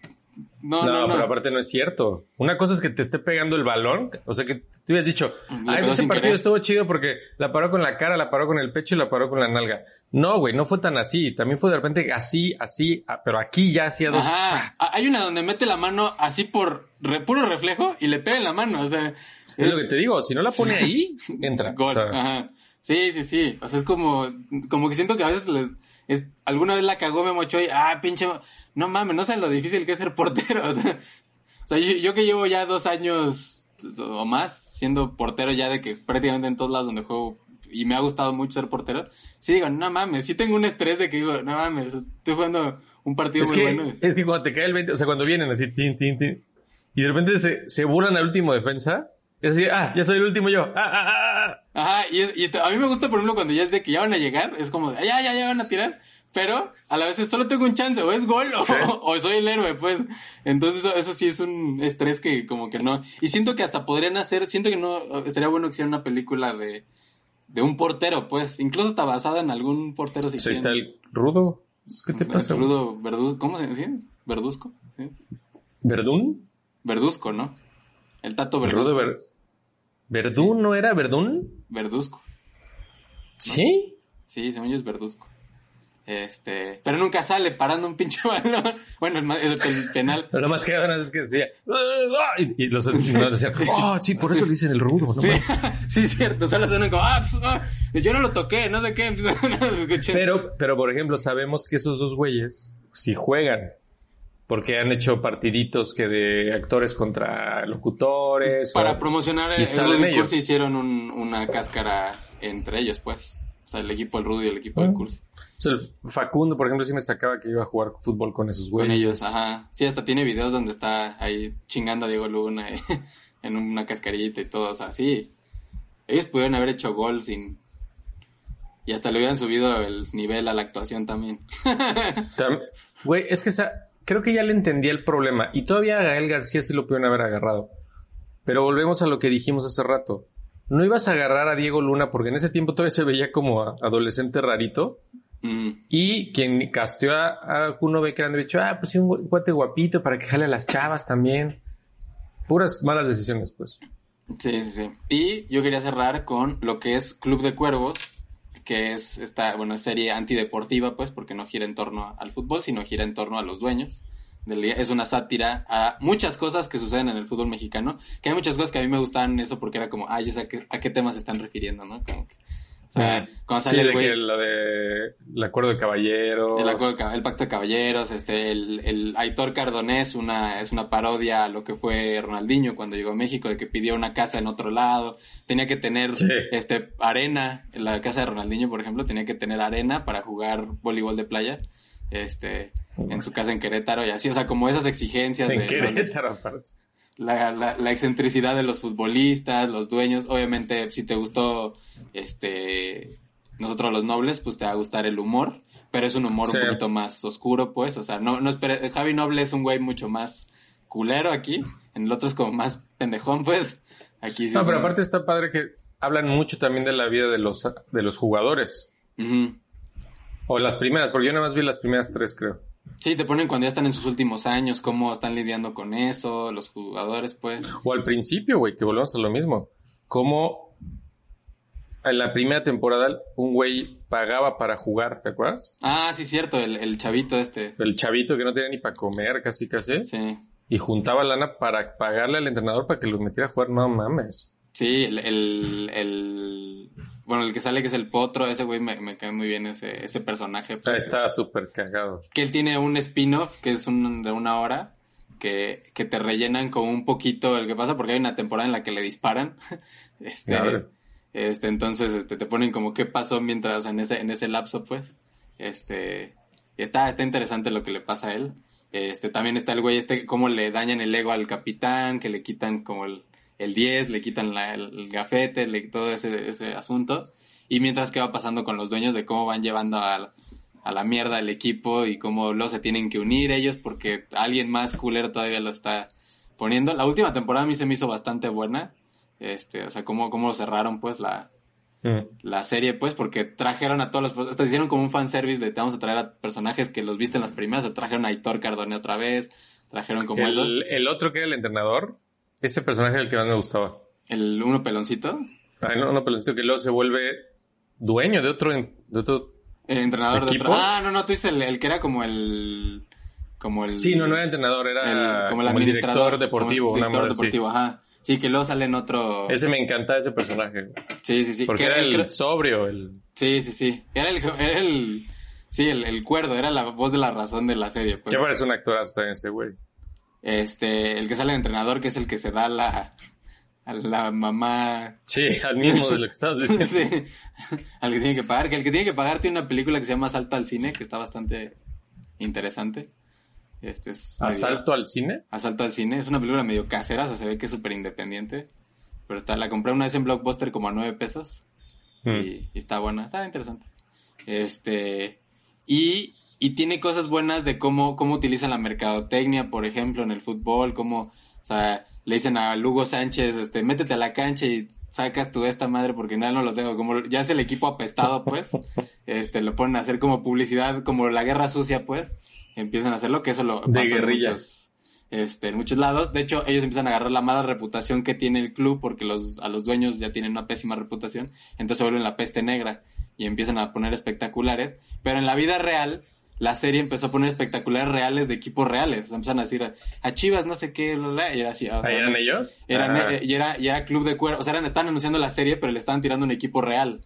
No, No, no, no. pero aparte no es cierto. Una cosa es que te esté pegando el balón, o sea que tú hubieras dicho, ay, ese partido querer". estuvo chido porque la paró con la cara, la paró con el pecho y la paró con la nalga. No, güey, no fue tan así. También fue de repente así, así, pero aquí ya hacía dos. Ajá. Hay una donde mete la mano así por re- puro reflejo y le pega en la mano. O sea, Es lo que te digo, si no la pone ahí, entra. Gol. O sea, Ajá. Sí, sí, sí. O sea, es como, como que siento que a veces le- es, alguna vez la cagó Memo Ochoa y, ah, pinche, no mames, no saben lo difícil que es ser portero. O sea, o sea, yo, yo que llevo ya dos años o más siendo portero ya de que prácticamente en todos lados donde juego y me ha gustado mucho ser portero, sí digo, no mames, sí tengo un estrés de que digo, no mames, estoy jugando un partido es muy que, bueno. es que cuando te cae el 20, o sea, cuando vienen así, tin, tin, tin, y de repente se, se burlan al último defensa, así, ah, ya soy el último yo. Ah, ah, ah, ah. Ajá, y, a mí me gusta, por ejemplo, cuando ya es de que ya van a llegar, es como, de, ya, ya, ya van a tirar, pero a la vez solo tengo un chance, o es gol, o, Sí. o soy el héroe, pues. Entonces, eso, eso sí es un estrés que como que no. Y siento que hasta podrían hacer, siento que no, estaría bueno que hicieran una película de, de un portero, pues. Incluso está basada en algún portero si Pues ahí está el rudo. ¿Qué te El pasa? güey? Rudo Verdu- ¿Cómo se dice? Verduzco. ¿sí? ¿Verdún? Verduzco, ¿no? El Tato El Verduzco. rudo Ver- ¿Verdún no era Verdún? Verduzco. Sí. Sí, según yo es Verduzco. Este, pero nunca sale parando un pinche balón. Bueno, el, penal. Pero más que nada es que decía, y, los no, decían, oh, sí, por eso le dicen el rudo, ¿no? Sí, sí, cierto. Solo suenan como, ah, pues, ah, yo no lo toqué, no sé qué. Pero, pero por ejemplo, sabemos que esos dos güeyes sí juegan. Porque han hecho partiditos que de actores contra locutores. Para o- promocionar el, el ellos. curso hicieron un- una cáscara entre ellos, pues. O sea, el equipo del Rudo y el equipo del Ah. curso. O sea, el Facundo, por ejemplo, sí me sacaba que iba a jugar fútbol con esos güeyes. Con ellos, ajá. Sí, hasta tiene videos donde está ahí chingando a Diego Luna en una cascarita y todo. O sea, sí. Ellos pudieron haber hecho gol sin... Y hasta le hubieran subido el nivel a la actuación también. Tam- Güey, es que esa, creo que ya le entendí el problema. Y todavía a Gael García sí lo pudieron haber agarrado. Pero volvemos a lo que dijimos hace rato. No ibas a agarrar a Diego Luna porque en ese tiempo todavía se veía como a- adolescente rarito. Mm, Y quien casteó a, a Kuno Becker han dicho, ah, pues sí, un gu- guate guapito para que jale a las chavas también. Puras malas decisiones, pues. Sí, sí, sí. Y yo quería cerrar con lo que es Club de Cuervos, que es esta, bueno, serie antideportiva, pues, porque no gira en torno al fútbol, sino gira en torno a los dueños. Es una sátira a muchas cosas que suceden en el fútbol mexicano, que hay muchas cosas que a mí me gustaban eso porque era como, ah, yo sé a qué, a qué temas se están refiriendo, ¿no? Como que- o sea, cuando Sí, el de güey... que lo de el acuerdo de caballeros. El, acuerdo el pacto de caballeros, este, el, el Aitor Cardonés una, es una parodia a lo que fue Ronaldinho cuando llegó a México, de que pidió una casa en otro lado, tenía que tener Sí. este arena, en la casa de Ronaldinho, por ejemplo, tenía que tener arena para jugar voleibol de playa, este, en su casa en Querétaro y así, o sea, como esas exigencias En de Querétaro, aparte. La, la, la excentricidad de los futbolistas, los dueños. Obviamente, si te gustó este nosotros los nobles, pues te va a gustar el humor, pero es un humor Sí. un poquito más oscuro, pues. O sea, no, no espere- Javi Noble es un güey mucho más culero aquí. En el otro es como más pendejón, pues. Aquí sí. No, pero un- aparte está padre que hablan mucho también de la vida de los, de los jugadores. O las primeras, porque yo nada más vi las primeras tres, creo. Sí, te ponen cuando ya están en sus últimos años, cómo están lidiando con eso, los jugadores, pues. O al principio, güey, que volvemos a lo mismo. Como en la primera temporada un güey pagaba para jugar, ¿te acuerdas? Ah, sí, cierto, el, el chavito este. El chavito que no tenía ni para comer, casi casi. Sí. Y juntaba lana para pagarle al entrenador para que los metiera a jugar. No mames. Sí, el, el, el- bueno, el que sale que es el potro, ese güey me, me cae muy bien ese, ese personaje. Sea, pues, estaba es- súper cagado. que él tiene un spin-off que es un, de una hora que, que te rellenan como un poquito el que pasa porque hay una temporada en la que le disparan. Este, este, entonces, este, te ponen como qué pasó mientras en ese, en ese lapso, pues. Este, está, está interesante lo que le pasa a él. Este, también está el güey este, cómo le dañan el ego al capitán, que le quitan como el, el 10, le quitan la- el, gafete, le, todo ese, ese asunto. Y mientras que va pasando con los dueños de cómo van llevando a, a la mierda el equipo y cómo luego se tienen que unir ellos porque alguien más culero todavía lo está poniendo. La última temporada a mí se me hizo bastante buena. Este, o sea, cómo, cómo lo cerraron pues la, Mm. la serie, pues, porque trajeron a todos los... Hasta hicieron como un fanservice de te vamos a traer a personajes que los viste en las primeras. O sea, trajeron a Aitor Cardone otra vez. Trajeron como eso. El, el otro que era el entrenador, ese personaje el que más me gustaba. El uno peloncito. Ay, no, no, pero necesito que luego se vuelve dueño de otro, de otro. El entrenador de otro. Ah, no, no, tú dices el, el que era como el... Como el... Sí, no, no era entrenador, era el- como, el el administrador director deportivo. como el director así. deportivo, ajá. Sí, que luego sale en otro... Ese me encantaba ese personaje. Sí, sí, sí. Porque que era el creo- sobrio, el. Sí, sí, sí. Era el... Era el sí, el, el cuerdo, era la voz de la razón de la serie. Pues. Ya parece un actorazo también ese güey. Este, el que sale de entrenador, que es el que se da a la, a la mamá. Sí, al mismo de lo que estabas diciendo. sí, al que tiene que pagar. Que el que tiene que pagar tiene una película que se llama Asalto al Cine, que está bastante interesante. Este es medio- ¿Asalto al cine? Asalto al Cine. Es una película medio casera, o sea, se ve que es súper independiente. Pero está, la compré una vez en Blockbuster como a nueve pesos. Mm. Y, y está buena, está interesante. Este, y, y tiene cosas buenas de cómo, cómo utilizan la mercadotecnia, por ejemplo, en el fútbol, cómo, o sea, le dicen a Lugo Sánchez, este, métete a la cancha y sacas tú esta madre porque nada no los dejo, como ya es el equipo apestado, pues, este, lo ponen a hacer como publicidad, como la guerra sucia, pues, empiezan a hacerlo, que eso lo De pasó en muchos, este, en muchos lados. De hecho, ellos empiezan a agarrar la mala reputación que tiene el club porque los, a los dueños ya tienen una pésima reputación. Entonces se vuelven la peste negra y empiezan a poner espectaculares. Pero en la vida real, la serie empezó a poner espectaculares reales de equipos reales. O sea, empezaron a decir a, Chivas, no sé qué, bla, bla, y era así. o sea, ¿Ahí eran ellos? eran, Ah. eh, y, era, y era club de cuero. O sea, eran, estaban anunciando la serie, pero le estaban tirando un equipo real.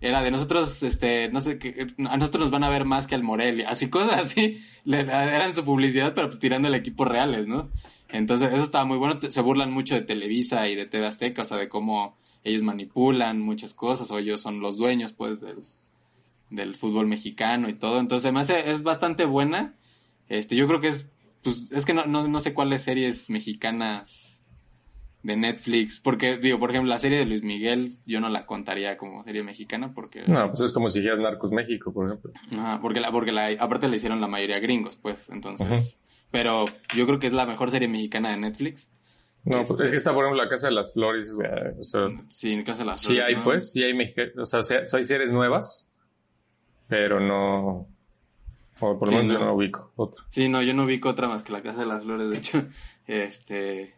Era de nosotros, este, no sé, qué a nosotros nos van a ver más que al Morelia. Así, cosas así. Le- eran su publicidad, pero pues tirando el equipo reales, ¿no? Entonces, eso estaba muy bueno. Se burlan mucho de Televisa y de TV Azteca, o sea, de cómo ellos manipulan muchas cosas, o ellos son los dueños, pues, del, del fútbol mexicano y todo. Entonces, hace, es bastante buena. Este, yo creo que es, pues, es que no, no, no sé cuáles series mexicanas de Netflix, porque, digo, por ejemplo, la serie de Luis Miguel, yo no la contaría como serie mexicana, porque, No, pues es como si dijeras Narcos México, por ejemplo. Ajá, porque la, porque la, aparte la hicieron la mayoría gringos, pues, entonces, pero yo creo que es la mejor serie mexicana de Netflix. No, pues es que está, por ejemplo, la Casa de las Flores. güey, O sea, Sí, en casa de las sí Flores, hay, ¿no? pues, sí hay mexicanos. O sea, se- hay series nuevas, pero no. O por lo Sí, menos yo no. no ubico otra. Sí, no, yo no ubico otra más que la Casa de las Flores, de hecho. Este.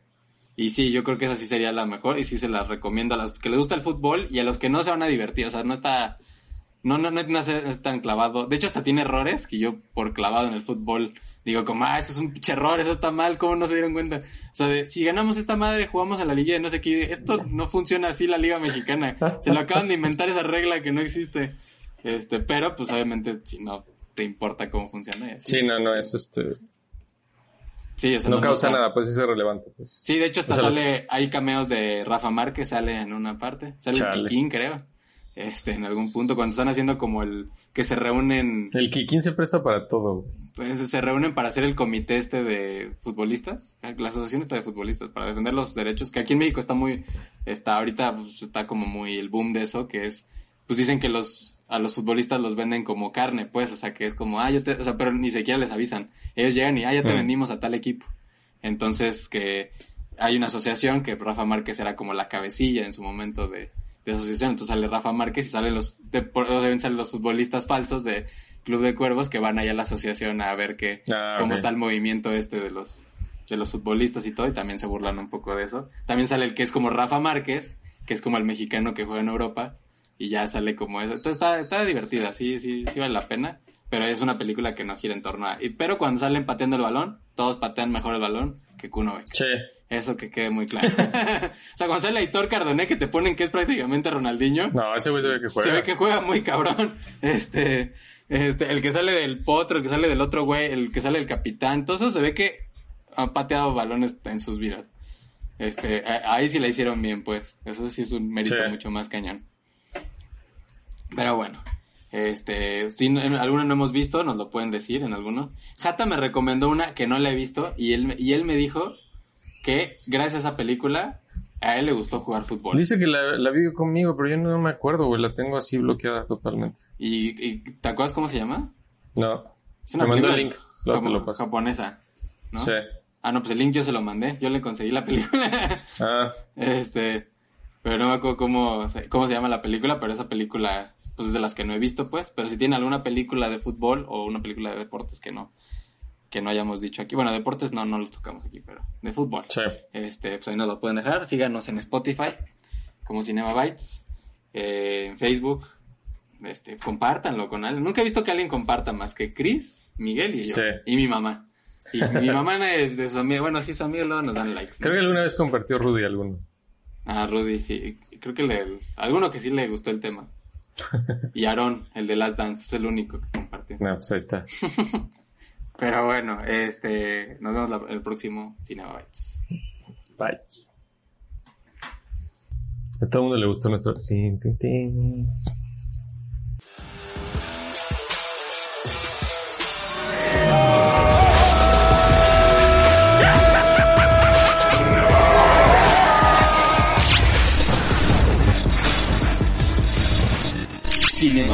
Y sí, yo creo que esa sí sería la mejor. Y sí se las recomiendo a los que les gusta el fútbol y a los que no se van a divertir. O sea, no está. No, no, no, no es tan clavado. De hecho, hasta tiene errores que yo, por clavado en el fútbol, digo como, ah, eso es un pinche error, eso está mal, ¿cómo no se dieron cuenta? O sea, de, si ganamos esta madre, jugamos a la liga de no sé qué. Esto no funciona así la liga mexicana. Se lo acaban de inventar esa regla que no existe. Este, pero pues obviamente si no te importa cómo funciona. así. Sí, no, no, es este. Sí, o sea, No causa nada, pues es irrelevante. Pues. Sí, de hecho hasta O sea, los- sale, hay cameos de Rafa Márquez, sale en una parte, sale el. Kikín, creo, este, en algún punto, cuando están haciendo como el, que se reúnen, El Kikín se presta para todo. pues se reúnen para hacer el comité este de futbolistas, la asociación está de futbolistas, para defender los derechos, que aquí en México está muy, está ahorita, pues, está como muy el boom de eso, que es, pues dicen que los, a los futbolistas los venden como carne, pues, o sea, que es como, ah, yo te, o sea, pero ni siquiera les avisan, ellos llegan y, ah, ya te Mm. vendimos a tal equipo. Entonces, que hay una asociación que Rafa Márquez era como la cabecilla en su momento de, de asociación. Entonces sale Rafa Márquez y salen los, de, salen los futbolistas falsos de Club de Cuervos que van allá a la asociación a ver qué, Ah, cómo está el movimiento este de los, de los futbolistas y todo, y también se burlan un poco de eso. También sale el que es como Rafa Márquez, que es como el mexicano que juega en Europa, y ya sale como eso. Entonces está, está divertida, sí, sí, sí vale la pena. Pero es una película que no gira en torno a... y- pero cuando salen pateando el balón, todos patean mejor el balón que Kuno Beck. Che. Eso que quede muy claro. o sea, cuando sale Aitor Cardoné, que te ponen que es prácticamente Ronaldinho, No, ese güey se ve que juega. se ve que juega muy cabrón. Este, este, el que sale del potro, el que sale del otro güey, el que sale del capitán, todo eso se ve que han pateado balones en sus vidas. Este, ahí sí la hicieron bien, pues. Eso sí es un mérito Sí. mucho más cañón. Pero bueno, este, si no- en alguno no hemos visto, nos lo pueden decir en algunos. Jata me recomendó una que no la he visto y él, me- y él me dijo que gracias a esa película a él le gustó jugar fútbol. Dice que la, la vi conmigo, pero yo no me acuerdo, güey. La tengo así bloqueada totalmente. ¿Y, y te acuerdas cómo se llama? No. Es una Me mandó el película link. Lo paso. japonesa, ¿no? Sí. Ah, no, pues el link yo se lo mandé. Yo le conseguí la película. Ah, este, pero no me acuerdo cómo, cómo se llama la película, pero esa película, pues es de las que no he visto, pues. Pero si tiene alguna película de fútbol o una película de deportes que no, que no hayamos dicho aquí. Bueno, deportes no, no los tocamos aquí, pero de fútbol. sí. Este, pues ahí nos lo pueden dejar. Síganos en Spotify, como Cinema Bytes, eh, en Facebook. Este, compártanlo con alguien. Nunca he visto que alguien comparta más que Chris, Miguel y yo. Sí. Y mi mamá. Y mi mamá de, de su amigo, bueno, sí, su amigo luego nos dan likes. ¿no? Creo que alguna vez compartió Rudy alguno. Ah, Rudy, sí. Creo que el del- alguno que sí le gustó el tema. Y Aaron, el de Last Dance, es el único que compartió. No, pues ahí está. Pero bueno, este, nos vemos la- el próximo Cinema Bytes. Bye. A todo el mundo le gustó nuestro. 纪念